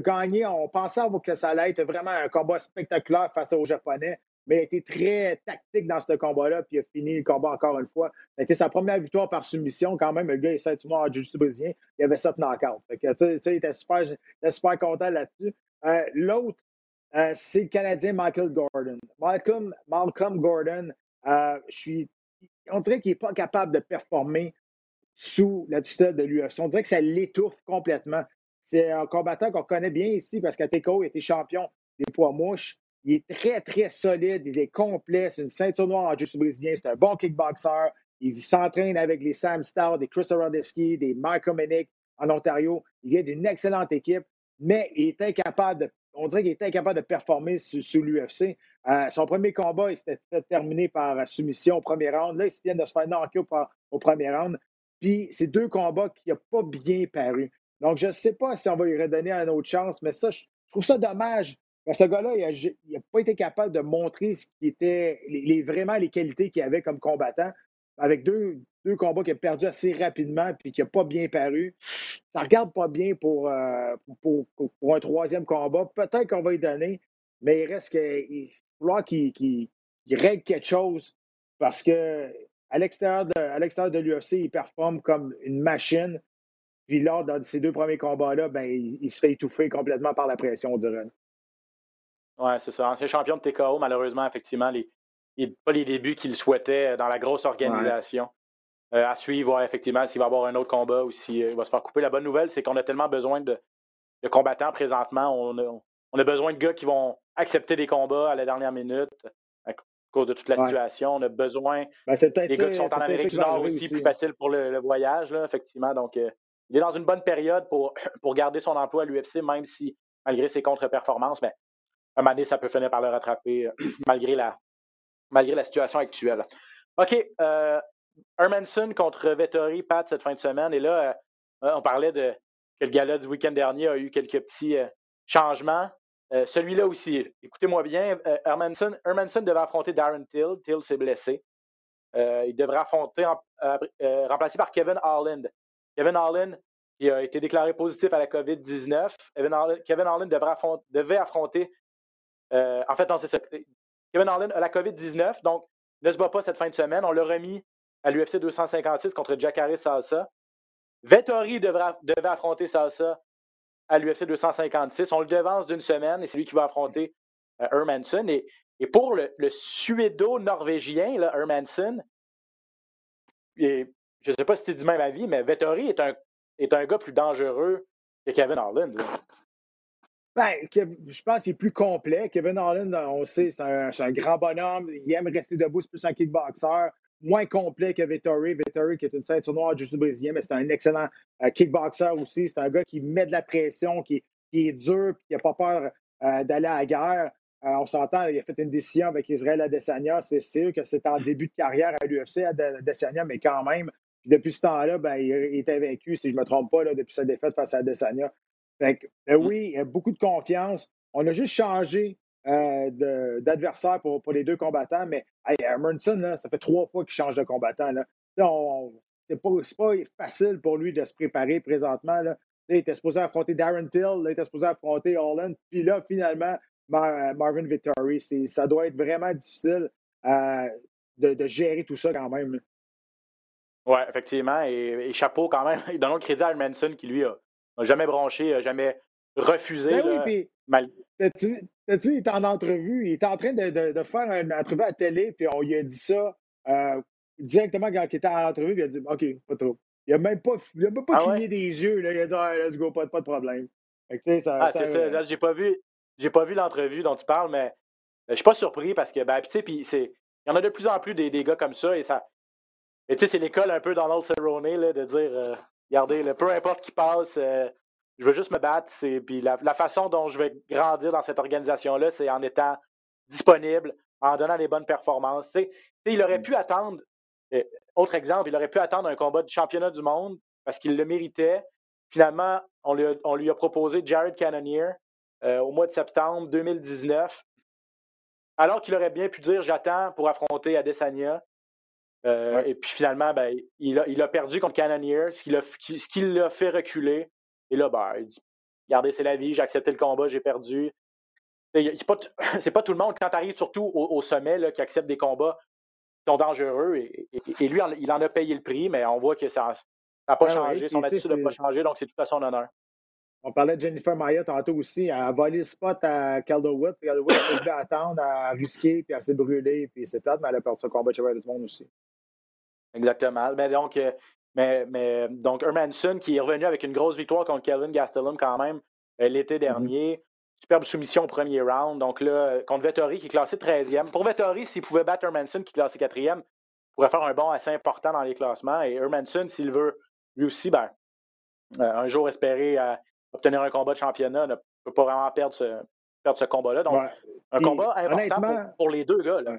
gagné. On pensait que ça allait être vraiment un combat spectaculaire face aux Japonais, mais il a été très tactique dans ce combat-là, puis il a fini le combat encore une fois. Ça a été sa première victoire par soumission. Quand même, le gars, il s'est tout en brésilien. Il avait 7 knockouts. Fait que, ça, il était super, il était super content là-dessus. Euh, l'autre, euh, c'est le Canadien Michael Gordon. Malcolm, Malcolm Gordon, euh, je suis, on dirait qu'il n'est pas capable de performer sous la tutelle de l'UFC. On dirait que ça l'étouffe complètement. C'est un combattant qu'on connaît bien ici parce qu'Ateko était champion des poids mouches. Il est très, très solide. Il est complet. C'est une ceinture noire en jiu brésilien. C'est un bon kickboxer. Il s'entraîne avec les Sam Starr, des Chris Arondeski, des Mike Omenick en Ontario. Il vient d'une excellente équipe, mais il est incapable de on dirait qu'il était incapable de performer sous, l'UFC. Euh, son premier combat, il s'était fait terminer par soumission au premier round. Là, il vient de se faire knocker au, au premier round. Puis, c'est deux combats qui n'ont pas bien paru. Donc, je ne sais pas si on va lui redonner une autre chance, mais ça, je, trouve ça dommage. Parce que ce gars-là, il n'a pas été capable de montrer ce qui était vraiment les qualités qu'il avait comme combattant avec deux, deux combats qu'il a perdus assez rapidement puis qui n'a pas bien paru. Ça regarde pas bien pour, euh, pour, pour, un troisième combat. Peut-être qu'on va y donner, mais il reste qu'il va qu'il règle quelque chose parce que à l'extérieur de, l'UFC, il performe comme une machine. Puis lors de ces deux premiers combats-là, ben, il, se fait étouffer complètement par la pression, on dirait. Oui, c'est ça. Ancien champion de TKO, malheureusement, effectivement, les, pas les débuts qu'il souhaitait dans la grosse organisation. Euh, à suivre, effectivement, s'il va y avoir un autre combat ou s'il euh, va se faire couper. La bonne nouvelle, c'est qu'on a tellement besoin de, combattants présentement. On a, on a, besoin de gars qui vont accepter des combats à la dernière minute cause de toute la situation. On a besoin ben, des gars qui sont en Amérique du Nord aussi, plus facile pour le, voyage, là, effectivement. Donc, euh, il est dans une bonne période pour, [CLEARS THROAT] pour garder son emploi à l'UFC, même si, malgré ses contre-performances, mais à un moment donné, ça peut finir par le rattraper [CLEARS THROAT] malgré la, malgré la situation actuelle. OK. Euh, Hermanson contre Vettori, Pat, cette fin de semaine. Et là, euh, on parlait de que le gala du week-end dernier a eu quelques petits euh, changements. Euh, celui-là aussi, écoutez-moi bien, Hermanson, Hermanson devait affronter Darren Till. Till s'est blessé. il devrait affronter, remplacé par Kevin Holland. Kevin Holland, qui a été déclaré positif à la COVID-19. Kevin Holland devait affronter, en fait, non, c'est ça. Kevin Holland a la COVID-19, donc ne se bat pas cette fin de semaine. On l'a remis à l'UFC 256 contre Jacare Salsa. Vettori devait affronter Salsa à l'UFC 256. On le devance d'une semaine et c'est lui qui va affronter euh, Hermanson. Et, pour le, suédo-norvégien, Hermanson, et, je ne sais pas si c'est du même avis, mais Vettori est un, est un gars plus dangereux que Kevin Harlan. Ben, je pense qu'il est plus complet. Kevin Harlan, on sait, c'est un, un, grand bonhomme. Il aime rester debout, c'est plus un kickboxer moins complet que Vettori. Vettori, qui est une ceinture noire juste brésilien, mais c'est un excellent euh, kickboxer aussi. C'est un gars qui met de la pression, qui, est dur, qui n'a pas peur euh, d'aller à la guerre. Euh, on s'entend, il a fait une décision avec Israël Adesanya. C'est sûr que c'est en début de carrière à l'UFC, Adesanya, mais quand même, depuis ce temps-là, ben, il, était vaincu, si je ne me trompe pas, là, depuis sa défaite face à Adesanya. Fait ben oui, il a beaucoup de confiance. On a juste changé euh, d'adversaire pour, pour, les deux combattants, mais hey, ça fait trois fois qu'il change de combattant. C'est pas, pas facile pour lui de se préparer présentement. Là. il était supposé affronter Darren Till, là, il était supposé affronter Holland, puis là, finalement, Marvin Vittori. Ça doit être vraiment difficile euh, de, gérer tout ça quand même. Oui, effectivement. Et, chapeau quand même. [LAUGHS] Donnons le crédit à Manson qui, lui, a, jamais bronché, a jamais refusé. Ben oui, mal... tu il était en entrevue, il était en train de, faire une entrevue à la télé, puis on lui a dit ça euh, directement quand il était en entrevue, puis il a dit OK, pas trop. Il n'a même pas, il a même pas ah cligné des yeux, là, il a dit ah, let's go, pas, pas de problème. ça, ah, c'est ça, j'ai pas vu. J'ai pas vu l'entrevue dont tu parles, mais je suis pas surpris parce que, ben, tu sais, puis c'est. Il y en a de plus en plus des, des gars comme ça, et ça. Et tu sais, c'est l'école un peu Donald Cerrone, là, de dire, euh, regardez, peu importe qui passe, euh, je veux juste me battre. Puis la, façon dont je vais grandir dans cette organisation-là, c'est en étant disponible, en donnant les bonnes performances. il aurait mm. pu attendre, euh, autre exemple, il aurait pu attendre un combat de championnat du monde parce qu'il le méritait. Finalement, on lui a, proposé Jared Cannonier euh, au mois de septembre 2019, alors qu'il aurait bien pu dire j'attends pour affronter Adesanya. Euh, et puis finalement, ben, il, a, il, a, perdu contre Cannonier, ce qui l'a fait reculer. Et là, ben, il dit Regardez, c'est la vie, j'ai accepté le combat, j'ai perdu. [LAUGHS] C'est pas, pas tout le monde, quand tu arrives surtout au, sommet, là, qui accepte des combats qui sont dangereux. Et, lui, il en a payé le prix, mais on voit que ça n'a pas changé. Son attitude n'a pas changé, donc c'est tout à son honneur. On parlait de Jennifer Maya tantôt aussi. Elle a volé le spot à Calderwood. Calderwood a dû attendre, à risquer, puis à s'est brûlé, puis c'est plate, mais elle a perdu ce combat de Cheval du Monde aussi. Exactement. Mais donc, euh, mais, mais donc, Hermanson qui est revenu avec une grosse victoire contre Kelvin Gastelum quand même euh, l'été mm-hmm. dernier. Superbe soumission au premier round. Donc là, contre Vettori qui est classé 13e. Pour Vettori, s'il pouvait battre Hermanson qui est classé 4e, il pourrait faire un bond assez important dans les classements. Et Hermanson, s'il veut lui aussi, ben, euh, un jour espérer euh, obtenir un combat de championnat, ne peut pas vraiment perdre ce, perdre ce combat-là. Donc, un combat important pour, les deux gars. Là.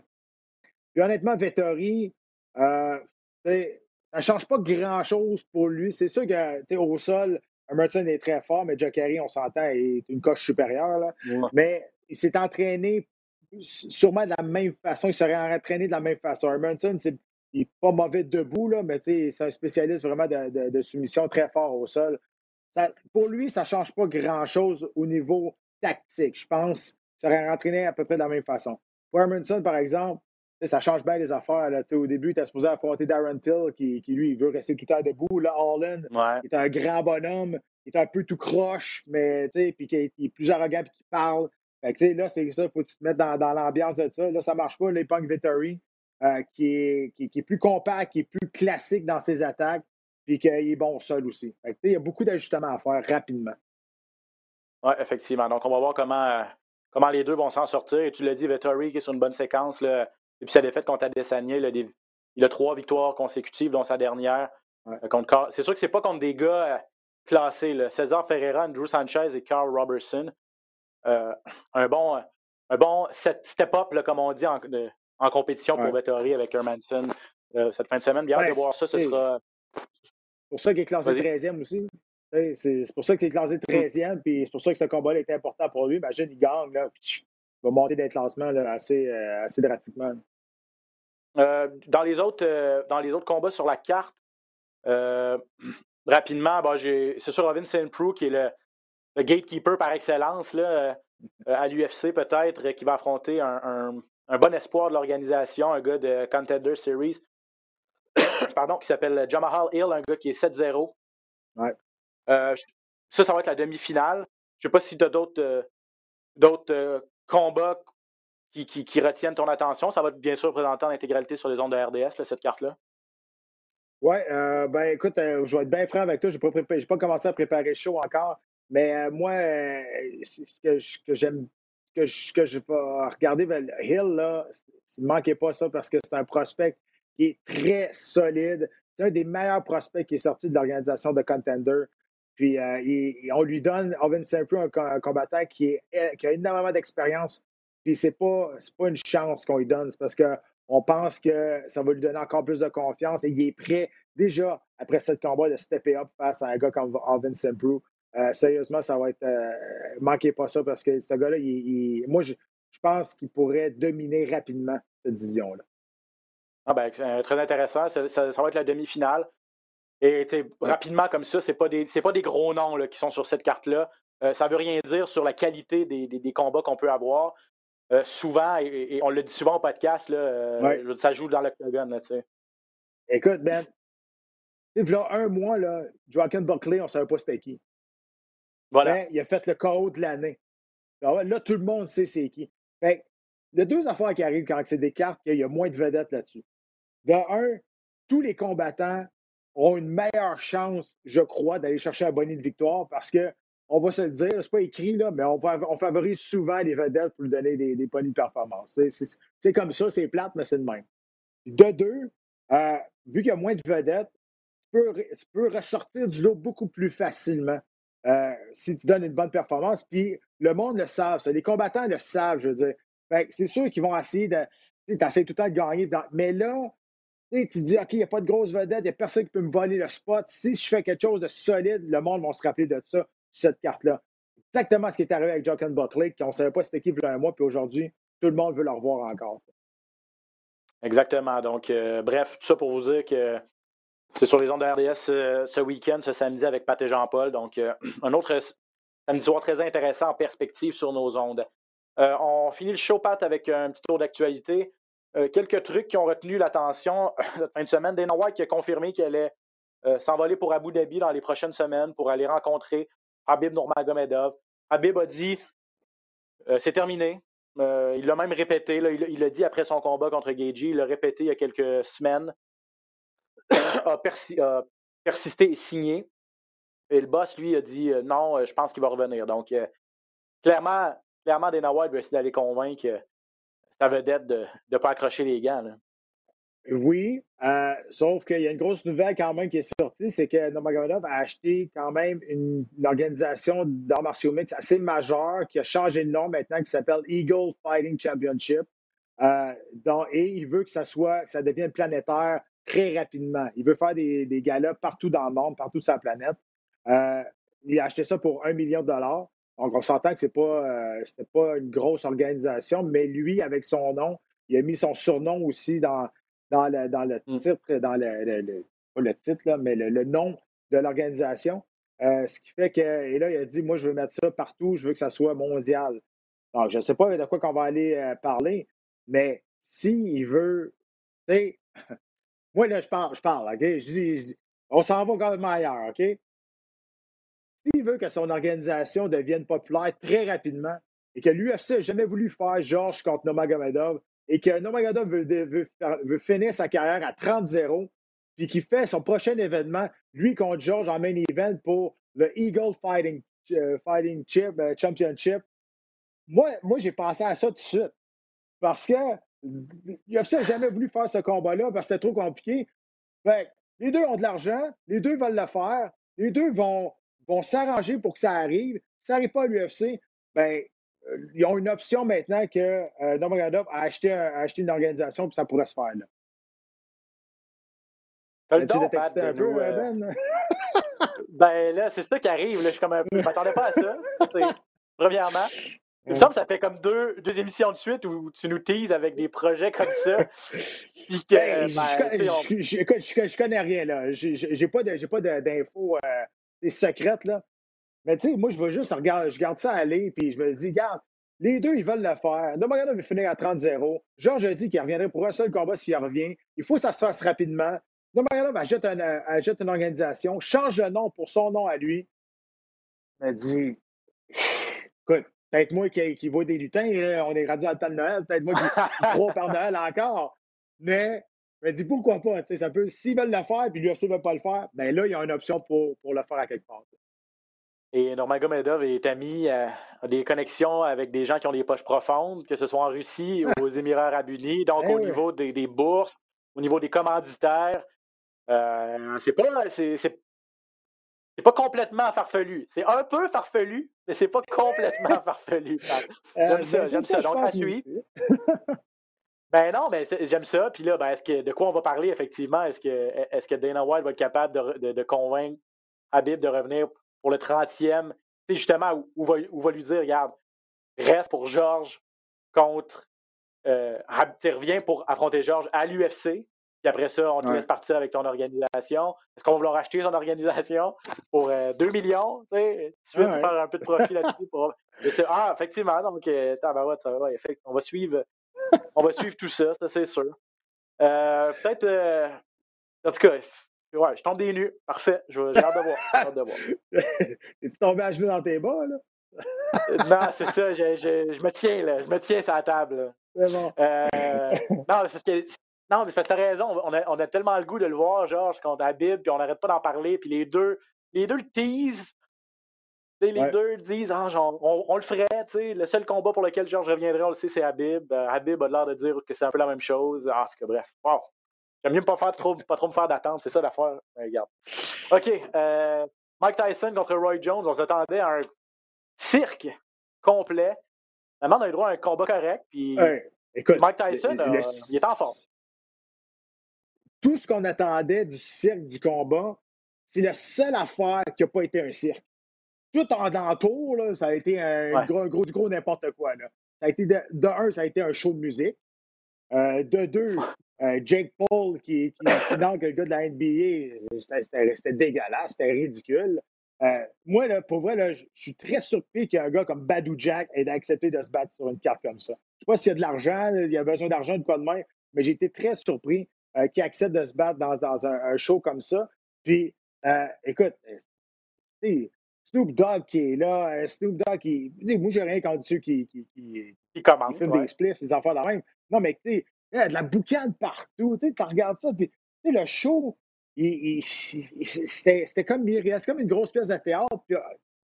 Puis honnêtement, Vettori, ça ne change pas grand-chose pour lui. C'est sûr qu'au sol, Emerson est très fort, mais Jacari, on s'entend, est une coche supérieure. Là. Mais il s'est entraîné sûrement de la même façon. Il serait entraîné de la même façon. Emerson, il n'est pas mauvais debout, là, mais c'est un spécialiste vraiment de, soumission très fort au sol. pour lui, ça ne change pas grand-chose au niveau tactique. Je pense qu'il serait entraîné à peu près de la même façon. Pour Emerson, par exemple, ça change bien les affaires. Là. Au début, tu supposé affronter Darren Till, qui, qui, lui, il veut rester tout le temps debout. Là, Holland, il est un grand bonhomme, il est un peu tout croche, mais puis qui est, plus arrogant et qui parle. Fait là, c'est ça, faut que tu te mettre dans, dans l'ambiance de ça. Là, ça marche pas, les Punk Vittori, euh, qui, est, qui, est plus compact, qui est plus classique dans ses attaques, puis qu'il est bon au sol aussi. Fait il y a beaucoup d'ajustements à faire rapidement. Oui, effectivement. Donc, on va voir comment, comment les deux vont s'en sortir. Et tu l'as dit, Vettori qui est sur une bonne séquence. Là, depuis sa défaite contre Adesanya, il a, il a trois victoires consécutives, dont sa dernière. C'est sûr que c'est pas contre des gars classés. Là. César Ferreira, Andrew Sanchez et Carl Robertson. un bon, un bon step-up, comme on dit, en, en compétition pour Vettori avec Hermanson cette fin de semaine. Bien de voir ça. Ce sera. pour ça qu'il est classé 13e aussi. C'est pour ça qu'il est classé 13e, mm. puis c'est pour ça que ce combat-là est important pour lui. Imagine, il gagne, là, va monter des classements assez, euh, assez drastiquement. Euh, dans, les autres, euh, dans les autres combats sur la carte, [CLEARS THROAT] rapidement, c'est sûr Robin St. Preux qui est le, gatekeeper par excellence là, à l'UFC peut-être, qui va affronter un, un, bon espoir de l'organisation, un gars de Contender Series, [COUGHS] pardon, qui s'appelle Jamahal Hill, un gars qui est 7-0. Ouais. Euh, ça, ça va être la demi-finale. Je ne sais pas si tu as d'autres euh, combats qui, retiennent ton attention. Ça va être bien sûr présenté en intégralité sur les ondes de RDS, cette carte-là? Oui, ben écoute, je vais être bien franc avec toi. Je n'ai pas, commencé à préparer le show encore. Mais moi, ce que, j'aime, que que je vais regarder vers Hill, là, ne manquez pas ça parce que c'est un prospect qui est très solide. C'est un des meilleurs prospects qui est sorti de l'organisation de Contender. Puis euh, on lui donne, Owen Saint-Preux, un, combattant qui, est, qui a énormément d'expérience. Puis c'est pas, pas une chance qu'on lui donne, c'est parce qu'on pense que ça va lui donner encore plus de confiance et il est prêt déjà après ce combat de stepper up face à un gars comme Owen Saint-Preux. Euh, sérieusement, ça va être. Euh, manquez pas ça parce que ce gars-là, moi, je, pense qu'il pourrait dominer rapidement cette division-là. Ah ben, très intéressant. ça, va être la demi-finale. Et rapidement comme ça, ce pas, des, pas des gros noms là, qui sont sur cette carte-là. Euh, ça ne veut rien dire sur la qualité des, des, combats qu'on peut avoir. Euh, souvent, et, on le dit souvent au podcast, là, euh, ça joue dans l'octogone. Écoute, Ben, il y a un mois, là, Joaquin Buckley, on ne savait pas c'était qui. Voilà. Ben, il a fait le code de l'année. Là, tout le monde sait c'est qui. il y a deux affaires qui arrivent quand c'est des cartes, qu'il y a moins de vedettes là-dessus. De un, tous les combattants ont une meilleure chance, je crois, d'aller chercher un bonnet de victoire parce que, on va se le dire, c'est pas écrit, là, mais on, favorise souvent les vedettes pour lui donner des, des de performance. C'est comme ça, c'est plate, mais c'est le même. De deux, euh, vu qu'il y a moins de vedettes, tu peux, ressortir du lot beaucoup plus facilement euh, si tu donnes une bonne performance. Puis le monde le savent, ça. les combattants le savent, je veux dire. C'est sûr qu'ils vont essayer de. Tu tout le temps de gagner. Mais là, tu te dis, OK, il n'y a pas de grosse vedette, il n'y a personne qui peut me voler le spot. Si je fais quelque chose de solide, le monde va se rappeler de ça, cette carte-là. Exactement ce qui est arrivé avec Jocken Buckley, qu'on ne savait pas c'était qui a un mois, puis aujourd'hui, tout le monde veut le revoir encore. Exactement. Donc, euh, bref, tout ça pour vous dire que c'est sur les ondes de RDS euh, ce week-end, ce samedi, avec Pat et Jean-Paul. Donc, euh, [CLEARS THROAT] un autre samedi soir très intéressant en perspective sur nos ondes. on finit le show, Pat, avec un petit tour d'actualité. Euh, quelques trucs qui ont retenu l'attention [LAUGHS] cette fin de semaine. Dana White qui a confirmé qu'elle allait euh, s'envoler pour Abu Dhabi dans les prochaines semaines pour aller rencontrer Habib Nurmagomedov. Habib a dit euh, c'est terminé. il l'a même répété. il l'a dit après son combat contre Gagey. Il l'a répété il y a quelques semaines. [COUGHS] a, persisté et signé. Et le boss, lui, a dit non, je pense qu'il va revenir. Donc, clairement, clairement, Dana White va essayer d'aller convaincre ta vedette de ne pas accrocher les gants. Oui, euh, sauf qu'il y a une grosse nouvelle quand même qui est sortie, c'est que Nomagomedov a acheté quand même une, organisation d'arts martiaux mix assez majeure qui a changé de nom maintenant, qui s'appelle Eagle Fighting Championship. Euh, et il veut que ça soit, ça devienne planétaire très rapidement. Il veut faire des, des galas partout dans le monde, partout sur la planète. Euh, il a acheté ça pour un million de dollars. Donc, on s'entend que ce n'est pas, euh, pas une grosse organisation, mais lui, avec son nom, il a mis son surnom aussi dans, dans, le, dans le mmh. titre, dans le, pas le titre, là, mais le, nom de l'organisation. Euh, ce qui fait que, et là, il a dit, moi, je veux mettre ça partout, je veux que ça soit mondial. Donc, je ne sais pas de quoi qu'on va aller euh, parler, mais s'il veut, tu sais, [LAUGHS] moi, là, je parle, je parle, OK? Je dis, on s'en va quand même ailleurs, OK? S'il veut que son organisation devienne populaire très rapidement et que l'UFC n'a jamais voulu faire Georges contre Nomagomedov et que Nomagomedov veut, veut, finir sa carrière à 30-0 puis qu'il fait son prochain événement, lui contre Georges en main event pour le Eagle Fighting Fighting Chip, Championship. Moi, moi j'ai pensé à ça tout de suite. Parce que l'UFC n'a jamais voulu faire ce combat-là parce que c'était trop compliqué. Les deux ont de l'argent, les deux veulent le faire, les deux vont, vont s'arranger pour que ça arrive. Si ça n'arrive pas à l'UFC, ben, euh, ils ont une option maintenant que euh, Nomagandov a acheté, a acheté une organisation, puis ça pourrait se faire. Là. Le don, Pat, un peu, euh... Ben? [LAUGHS] ben là, c'est ça qui arrive. Là. Je ne m'attendais pas à ça. Premièrement. Il me semble que ça fait comme deux, deux émissions de suite où tu nous teases avec des projets comme ça. Puis que, ben, ben, je, je, connais rien, là. J'ai pas d'infos euh, secrètes, là. Mais tu sais, moi, je veux juste regarder, je garde ça aller, puis je me dis, regarde, les deux, ils veulent le faire. Nomagano va finir à 30-0. Georges a dit qu'il reviendrait pour un seul combat s'il revient. Il faut que ça se fasse rapidement. Nomagano achète, un, achète une organisation, change le nom pour son nom à lui. Il m'a dit, écoute, Peut-être moi qui, qui vois des lutins, on est rendu à le temps de Noël, peut-être moi qui, au Père Noël encore. Mais je me dis pourquoi pas, ça peut, s'ils veulent le faire puis l'UFC ne veut pas le faire, ben là, il y a une option pour, pour le faire à quelque part. Et Norman Gomedov est ami, euh, a des connexions avec des gens qui ont des poches profondes, que ce soit en Russie ou aux Émirats Arabes Unis, donc eh au niveau des, des, bourses, au niveau des commanditaires. Euh, c'est pas, c'est, c'est pas complètement farfelu. C'est un peu farfelu, mais c'est pas complètement [LAUGHS] farfelu. Euh, j'aime ça, j'aime ça. Donc, à suivre. [LAUGHS] ben non, mais j'aime ça. Puis là, ben, est-ce que, de quoi on va parler effectivement? Est-ce que, est que Dana White va être capable de, de, convaincre Habib de revenir pour le 30e? C'est justement où, va, où va lui dire, regarde, reste pour Georges contre. Euh, reviens pour affronter Georges à l'UFC. Puis après ça, on te laisse partir avec ton organisation. Est-ce qu'on va vouloir acheter son organisation pour 2 euh, millions? Tu sais, tu veux faire un peu de profit là-dessus? Pour... Ah, effectivement, donc, euh, ça va, on va suivre. On va suivre tout ça, ça c'est sûr. Euh, peut-être. Euh, en tout cas, ouais, je tombe des nues. Parfait. J'ai hâte de voir. Hâte de voir. [LAUGHS] Es-tu tombé à genoux dans tes bas, là? non, c'est ça. Je, je, je, me tiens, là. Je me tiens sur la table. C'est bon. non, parce que non, mais t'as raison. On a, on a, tellement le goût de le voir, Georges, contre Habib, puis on n'arrête pas d'en parler, puis les deux, les deux le teasent. Les deux disent, ah, genre, on, le ferait, sais le seul combat pour lequel Georges reviendrait, on le sait, c'est Habib. Euh, Habib a l'air de dire que c'est un peu la même chose. Ah, c'est que bref. Wow. J'aime mieux pas, faire trop, pas trop me faire d'attente, c'est ça l'affaire. regarde. OK. Euh, Mike Tyson contre Roy Jones, on s'attendait à un cirque complet. Maintenant, on a eu droit à un combat correct, puis Mike Tyson, il est en forme tout ce qu'on attendait du cirque du combat, c'est la seule affaire qui n'a pas été un cirque. Tout en entour, là, ça a été un gros, gros, gros n'importe quoi. Là. Ça a été de, un, ça a été un show de musique. Euh, de deux, euh, Jake Paul qui, qui, donc le gars de la NBA, c'était dégueulasse, c'était ridicule. Euh, moi, là, pour vrai, je suis très surpris qu'un gars comme Badou Jack ait accepté de se battre sur une carte comme ça. Je sais pas s'il y a de l'argent, il y a besoin d'argent de quoi de main, mais j'ai été très surpris. Euh, qui accepte de se battre dans, un, show comme ça. Puis, écoute, Snoop Dogg qui est là, euh, Snoop Dogg qui. Moi, j'ai rien contre ceux qui, qui, qui, qui, commandent, des spliffs, des de la même. Non, mais tu sais, il y a de la boucane partout. Tu regardes ça, puis le show, c'était comme, comme une grosse pièce de théâtre.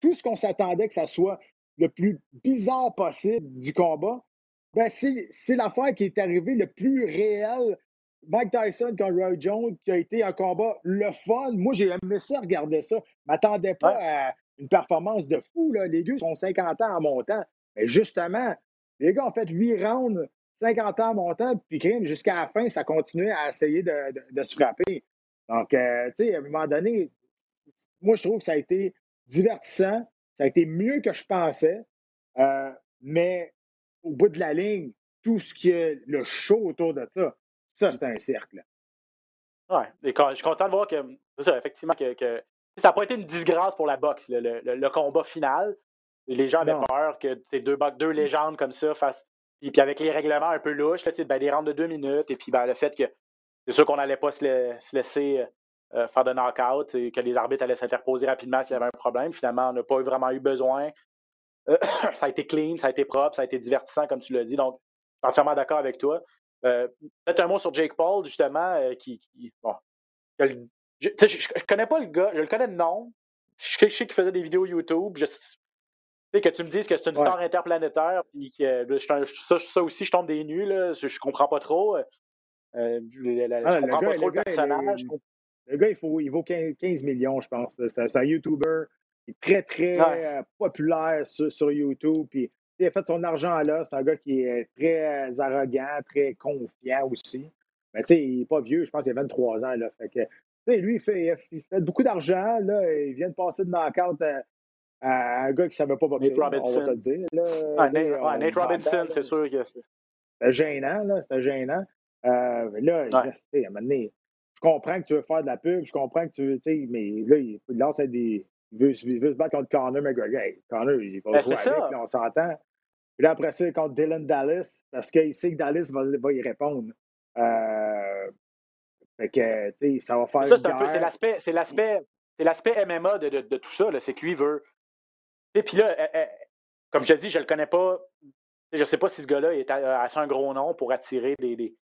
tout ce qu'on s'attendait que ça soit le plus bizarre possible du combat, ben c'est l'affaire qui est arrivée le plus réel Mike Tyson contre Roy Jones, qui a été un combat le fun. Moi, j'ai aimé ça, regarder ça. Je m'attendais pas à une performance de fou. Là. Les deux sont 50 ans en montant. Mais justement, les gars ont fait 8 rounds, 50 ans en montant, puis jusqu'à la fin, ça continuait à essayer de, se frapper. Donc, euh, tu sais, à un moment donné, moi, je trouve que ça a été divertissant. Ça a été mieux que je pensais. Euh, mais au bout de la ligne, tout ce qui est le show autour de ça, ça, c'est un cercle. Oui, je suis content de voir que, ça, effectivement, que, ça n'a pas été une disgrâce pour la boxe, le, combat final. Les gens avaient peur que ces deux, deux légendes comme ça fassent. Puis, puis avec les règlements un peu louches, là, ben, des rounds de deux minutes, et puis ben, le fait que c'est sûr qu'on n'allait pas se, laisser euh, faire de knock-out, et que les arbitres allaient s'interposer rapidement s'il y avait un problème. Finalement, on n'a pas vraiment eu besoin. [COUGHS] ça a été clean, ça a été propre, ça a été divertissant, comme tu l'as dit. Donc, je suis entièrement d'accord avec toi. Euh, peut-être un mot sur Jake Paul, justement, euh, qui. bon, je, ne connais pas le gars, je le connais de nom, je sais qu'il faisait des vidéos YouTube. Je, sais que tu me dises que c'est une star interplanétaire, puis que ça, ça, aussi, je tombe des nues, là, je, je comprends pas trop. Euh, ah, comprends pas trop le, personnage. le gars, il, faut, il vaut 15 millions, je pense. C'est un, YouTuber très, très euh, populaire sur, YouTube. Puis, il a fait son argent là. C'est un gars qui est très arrogant, très confiant aussi. Mais tu sais, il n'est pas vieux, je pense qu'il a 23 ans. Là. Fait que, lui, il fait, il fait beaucoup d'argent. Là, il vient de passer de knockout à, à un gars qui ne savait pas boxer. Nate Robinson. On va se le dire. Là, ah, Nate, Robinson, c'est sûr que C'était gênant, là. C'était gênant. Euh, là, ouais. à un moment donné, je comprends que tu veux faire de la pub, je comprends que tu veux, tu sais, mais là, il, lance des. Il veut, il veut, se battre contre Connor McGregor. Hey, Connor, il va ben, jouer avec, là, on s'entend. Puis là, après ça, contre Dylan Dallas, parce qu'il sait que Dallas va, va y répondre. Euh, fait que, tu sais, ça va faire. Ça, c'est un peu, c'est l'aspect, c'est l'aspect, c'est l'aspect MMA de, de, de, tout ça, c'est que lui veut. Et puis là, eh, eh, comme je te dis, je le connais pas. Je sais pas si ce gars-là est assez un gros nom pour attirer des, des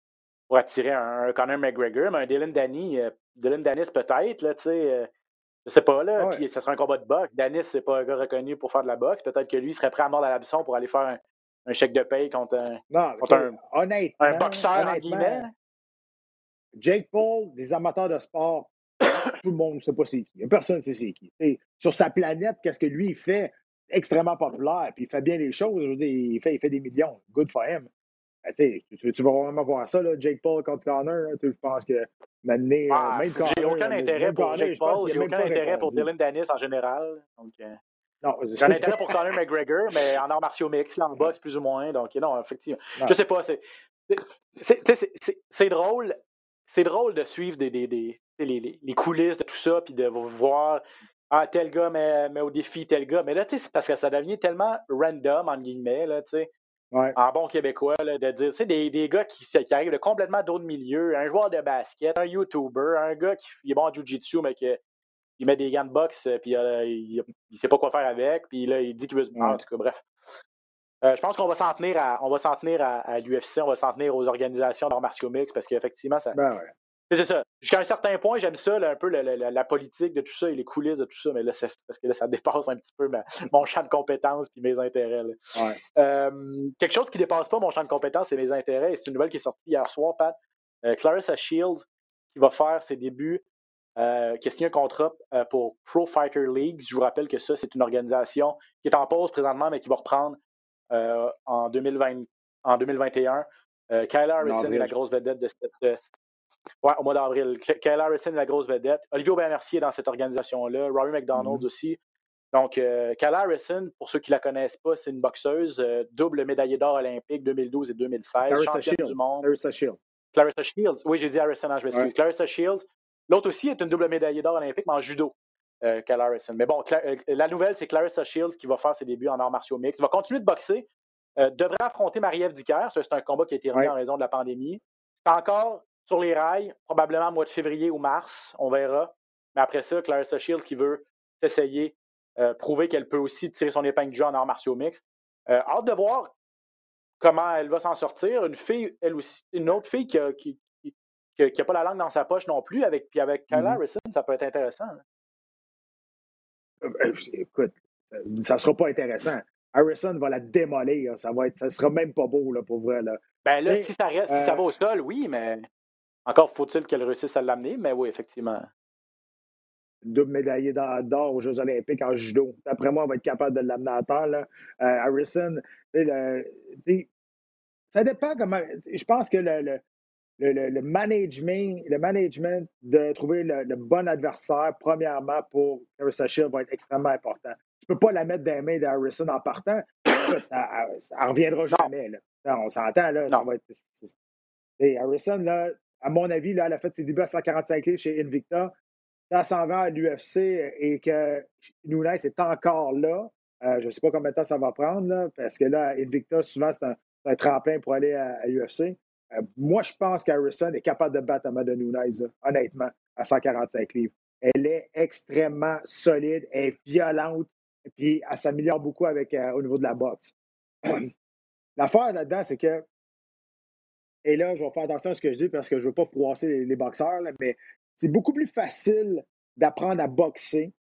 pour attirer un, Conor McGregor, mais un Dylan Danny, euh, Dylan Dennis peut-être, là, tu sais. Euh, je sais pas, là. Puis ça sera un combat de boxe. Dennis, c'est pas un gars reconnu pour faire de la boxe. Peut-être que lui serait prêt à mordre à l'absson pour aller faire un, chèque de paye contre un, non, contre un, honnêtement, un boxeur, en guillemets. Jake Paul, des amateurs de sport, [COUGHS] tout le monde ne sait pas c'est qui. Personne ne sait c'est qui. sur sa planète, qu'est-ce que lui il fait? Extrêmement populaire, puis il fait bien les choses. Je veux dire, il, fait, il fait des millions. Good for him. Ben, tu, tu, vas vraiment voir ça, là, Jake Paul contre Connor. je pense que maintenant, euh, ah, même Connor. J'ai aucun intérêt pour Jake Paul, j'ai aucun intérêt pour Dylan Dennis en général. Donc, euh, j'ai un intérêt pour Conor [LAUGHS] McGregor, mais en arts martiaux mix, en boxe plus ou moins. Donc, non, effectivement. Je sais pas, c'est. C'est drôle. C'est drôle de suivre des, des, des les, les, coulisses de tout ça, puis de voir ah, tel gars met, met, au défi tel gars. Mais là, c'est parce que ça devient tellement random, en guillemets, là, tu sais en bon québécois, de dire, tu sais, des, des, gars qui, qui arrivent de complètement d'autres milieux, un joueur de basket, un YouTuber, un gars qui est bon en Jiu-Jitsu, mais qui il met des gants de boxe, euh, puis euh, il, ne sait pas quoi faire avec, puis là, il dit qu'il veut se battre. En tout cas, bref. Euh, je pense qu'on va s'en tenir à, on va s'en tenir à, l'UFC, on va s'en tenir aux organisations d'arts martiaux mix, parce qu'effectivement, ça, ben ouais. C'est ça. Jusqu'à un certain point, j'aime ça, un peu la, politique de tout ça et les coulisses de tout ça, mais là, parce que là, ça dépasse un petit peu [LAUGHS] mon champ de compétences et mes intérêts. quelque chose qui ne dépasse pas mon champ de compétences et mes intérêts, et c'est une nouvelle qui est sortie hier soir, Pat. Euh, Clarissa Shields, qui va faire ses débuts, euh, qui a signé un contrat euh, pour Pro Fighter League. Je vous rappelle que ça, c'est une organisation qui est en pause présentement, mais qui va reprendre en, 2020, en 2021. Kyla Harrison est la grosse vedette de cette, Ouais, au mois d'avril. Kyle Harrison est la grosse vedette. Olivier Aubin-Mercier est dans cette organisation-là. Rory McDonald mm-hmm. aussi. Donc, euh, Kyle Harrison, pour ceux qui ne la connaissent pas, c'est une boxeuse, euh, double médaillée d'or olympique 2012 et 2016, Clarissa championne Shields. du monde. Clarissa Shields. Clarissa Shields. Oui, j'ai dit Harrison, hein, je m'excuse. Clarissa Shields. L'autre aussi est une double médaillée d'or olympique, mais en judo, euh. Mais bon, euh, la nouvelle, c'est Clarissa Shields qui va faire ses débuts en arts martiaux mix. Va continuer de boxer. devrait affronter Marie-Ève Dicker. C'est un combat qui a été remis en raison de la pandémie. C'est encore sur les rails, probablement au mois de février ou mars, on verra. Mais après ça, Clarissa Shields qui veut s'essayer, euh, prouver qu'elle peut aussi tirer son épingle du jeu en arts martiaux mixtes. Euh, hâte de voir comment elle va s'en sortir. Une fille, elle aussi, une autre fille qui n'a qui, qui, pas la langue dans sa poche non plus, avec, puis avec Kyle mm-hmm. Harrison, ça peut être intéressant. Euh, ben, écoute, ça ne sera pas intéressant. Harrison va la démolir. Ça va être, ça sera même pas beau là, pour vrai. Là. Ben là, si ça reste, si ça va au sol, oui, mais. Encore faut-il qu'elle réussisse à l'amener, mais oui, effectivement. Double médaillé d'or aux Jeux Olympiques en judo. D'après moi, on va être capable de l'amener à terre. Là. Euh, Harrison, ça dépend comment. Je pense que le, le, management, le management de trouver le, bon adversaire, premièrement, pour Harrison Shield va être extrêmement important. Tu ne peux pas la mettre dans les mains d'Harrison en partant. ça ne reviendra jamais. Là. on s'entend, là. Ça va être, Harrison, là, à mon avis, là, elle a fait ses débuts à 145 livres chez Invicta. Ça s'en va à l'UFC et que Nunes est encore là. Euh, je ne sais pas combien de temps ça va prendre, parce que là, Invicta, souvent, c'est un, tremplin pour aller à, l'UFC. Euh, moi, je pense qu'Harrison est capable de battre Amanda Nunes, honnêtement, à 145 livres. Elle est extrêmement solide, elle est violente, puis elle s'améliore beaucoup avec, euh, au niveau de la boxe. [CLEARS THROAT] L'affaire là-dedans, c'est que et là, je vais faire attention à ce que je dis parce que je ne veux pas froisser les, boxeurs, mais c'est beaucoup plus facile d'apprendre à boxer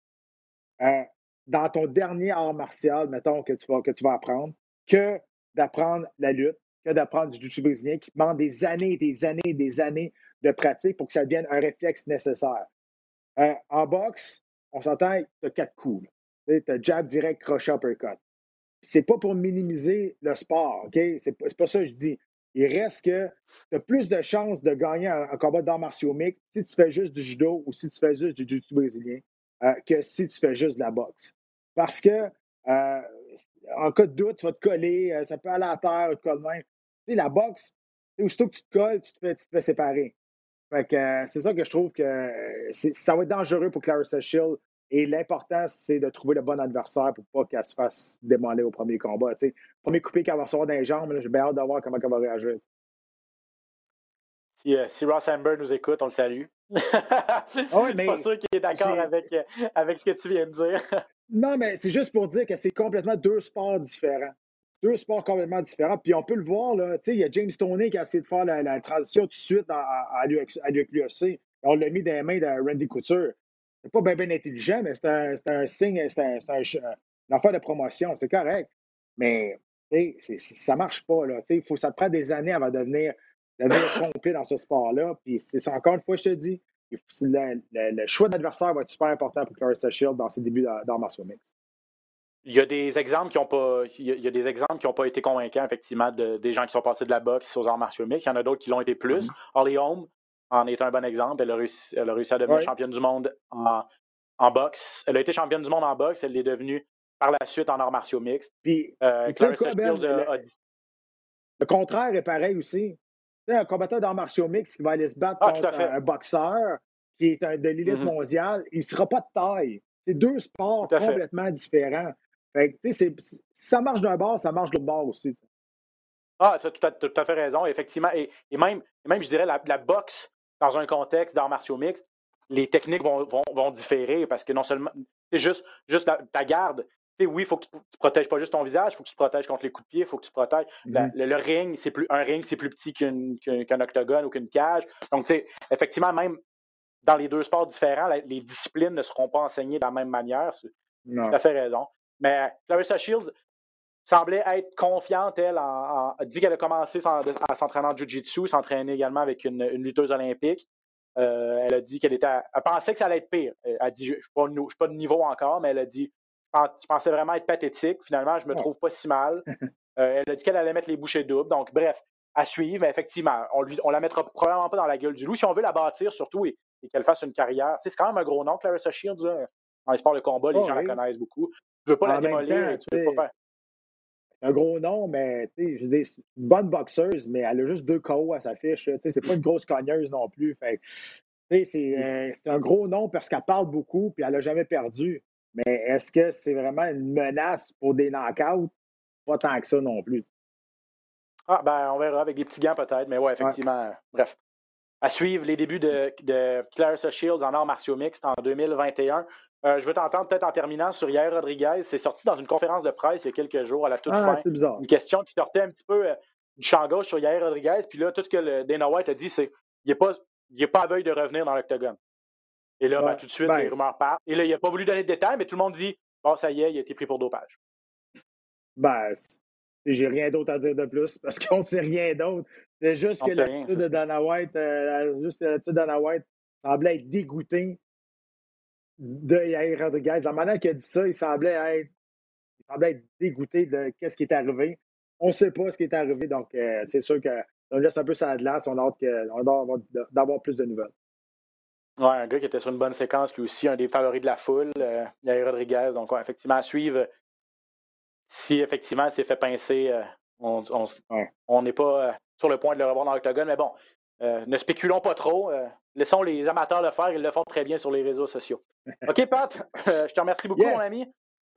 euh, dans ton dernier art martial, mettons, que que tu vas apprendre, que d'apprendre la lutte, que d'apprendre du jiu brésilien qui demande des années, des années, des années de pratique pour que ça devienne un réflexe nécessaire. Euh, en boxe, on s'entend, tu as quatre coups. Tu as jab direct, crochet, uppercut. C'est pas pour minimiser le sport, OK? C'est pas, ça que je dis. Il reste que tu as plus de chances de gagner un, combat d'arts martiaux mix si tu fais juste du judo ou si tu fais juste du jiu-jitsu brésilien euh, que si tu fais juste de la boxe. Parce que euh, en cas de doute, tu vas te coller, ça peut aller à terre, tu te même. Tu sais, la boxe, aussitôt que tu te colles, tu te fais, tu te fais séparer. Fait que euh, c'est ça que je trouve que euh, ça va être dangereux pour Clarissa Shield. Et l'important, c'est de trouver le bon adversaire pour pas qu'elle se fasse démolir au premier combat. Le Premier coupé qu'elle va recevoir dans les jambes, j'ai bien hâte de voir comment elle va réagir. Si, euh, si, Ross Amber nous écoute, on le salue. [LAUGHS] Ah je suis pas sûr qu'il est d'accord avec, avec ce que tu viens de dire. [LAUGHS] non, mais c'est juste pour dire que c'est complètement deux sports différents deux sports complètement différents. Puis on peut le voir, là, il y a James Stoney qui a essayé de faire la, transition tout de suite à, à, l'UFC. On l'a mis dans les mains de Randy Couture. C'est pas bien, bien intelligent, mais c'est un, un, signe, c'est un, un, affaire de promotion. C'est correct. Mais ça marche pas. Là, faut, ça te prend des années avant de devenir, devenir complet dans ce sport-là. Puis c'est encore une fois, je te dis, le, le, choix d'adversaire va être super important pour Clarissa Shield dans ses débuts dans, Martial Mix. Il y a des exemples qui n'ont pas, il y a des exemples qui ont pas été convaincants, effectivement, de, des gens qui sont passés de la boxe aux arts martiaux mixtes. Il y en a d'autres qui l'ont été plus. Mm-hmm. Holly Holm en est un bon exemple. Elle a réussi, elle a réussi à devenir championne du monde en, en, boxe. Elle a été championne du monde en boxe. Elle l'est devenue par la suite en arts martiaux mixtes. Puis, euh, le, contraire est pareil aussi. Sais, un combattant d'arts martiaux mixtes qui va aller se battre ah, contre un, boxeur qui est un, de l'élite mm-hmm. mondiale, il ne sera pas de taille. C'est deux sports complètement différents. Fait que, si ça marche d'un bord, ça marche de l'autre bord aussi. Ah, tu as tout à, fait raison, effectivement. Et, même, même, je dirais, la, boxe, dans un contexte d'arts martiaux mixtes, les techniques vont, vont, différer parce que non seulement, c'est juste, juste ta garde. Oui, il faut que tu, ne protèges pas juste ton visage, il faut que tu te protèges contre les coups de pied, il faut que tu protèges. Mm-hmm. le, ring, c'est plus un ring, c'est plus petit qu'un octogone ou qu'une cage. Donc, effectivement, même dans les deux sports différents, les disciplines ne seront pas enseignées de la même manière. Tu as fait raison. Mais Clarissa Shields semblait être confiante, elle, en, dit qu'elle a commencé à s'entraîner en Jiu-Jitsu, s'entraîner également avec une, lutteuse olympique. Euh, elle a dit qu'elle était. Elle pensait que ça allait être pire. Elle a dit Je ne suis, pas de niveau encore, mais elle a dit Je pensais vraiment être pathétique. Finalement, je me trouve pas si mal. [LAUGHS] Euh, elle a dit qu'elle allait mettre les bouchées doubles. Donc, bref, à suivre. Mais effectivement, on, lui, on la mettra probablement pas dans la gueule du loup. Si on veut la bâtir, surtout, et, qu'elle fasse une carrière. c'est quand même un gros nom, Clarissa Shields. Dans les sports de combat, les oh gens la connaissent beaucoup. Tu veux pas la démolir, tu veux pas faire. Un gros nom, mais je dis, c'est une bonne boxeuse, mais elle a juste deux KO à sa fiche. C'est pas une grosse cogneuse non plus. Fait, mmh. euh, c'est un gros nom parce qu'elle parle beaucoup puis elle n'a jamais perdu. Mais est-ce que c'est vraiment une menace pour des knockouts? Pas tant que ça non plus. Ah, ben, on verra avec des petits gants peut-être, mais ouais, effectivement. Bref. À suivre les débuts de, de Clarissa Shields en arts martiaux mixtes en 2021. Euh, je veux t'entendre peut-être en terminant sur Yair Rodriguez. C'est sorti dans une conférence de presse il y a quelques jours à la toute ah, fin. Une question qui sortait un petit peu euh, du champ gauche sur Yair Rodriguez. Puis là, tout ce que le Dana White a dit, c'est qu'il n'est pas, il pas à veille de revenir dans l'octogone. Et là, ben, tout de suite, ben, les rumeurs partent. Et là, il n'a pas voulu donner de détails, mais tout le monde dit Bon, ça y est, il a été pris pour dopage. Ben, j'ai rien d'autre à dire de plus parce qu'on ne sait rien d'autre. C'est juste que l'attitude de Dana White, euh, juste l'attitude de Dana White semblait être dégoûté de Yair Rodriguez. La manière qu'il a dit ça, il semblait être, il semblait être dégoûté de ce qui est arrivé. On ne sait pas ce qui est arrivé, donc euh, c'est sûr qu'on laisse un peu ça de glace. On a hâte d'avoir plus de nouvelles. Ouais, un gars qui était sur une bonne séquence, lui aussi, un des favoris de la foule, euh, Yair Rodriguez. Donc, effectivement, à suivre. Si effectivement s'est fait pincer, euh, on n'est pas sur le point de le revoir dans l'octogone. Mais bon, ne spéculons pas trop. laissons les amateurs le faire. Ils le font très bien sur les réseaux sociaux. [LAUGHS] OK, Pat, je te remercie beaucoup, mon ami.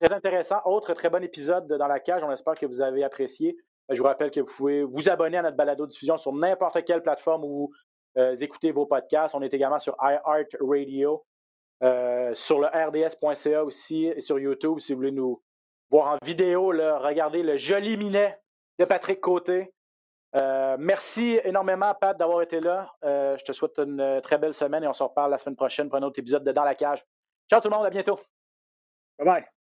Très intéressant. Autre très bon épisode de Dans la cage. On espère que vous avez apprécié. Je vous rappelle que vous pouvez vous abonner à notre balado-diffusion sur n'importe quelle plateforme où vous euh, écoutez vos podcasts. On est également sur iHeartRadio, euh, sur le rds.ca aussi et sur YouTube si vous voulez nous voir en vidéo. Regardez le joli minet de Patrick Côté. Euh, merci énormément, Pat, d'avoir été là. je te souhaite une très belle semaine et on se reparle la semaine prochaine pour un autre épisode de Dans la cage. Ciao tout le monde, à bientôt. Bye bye.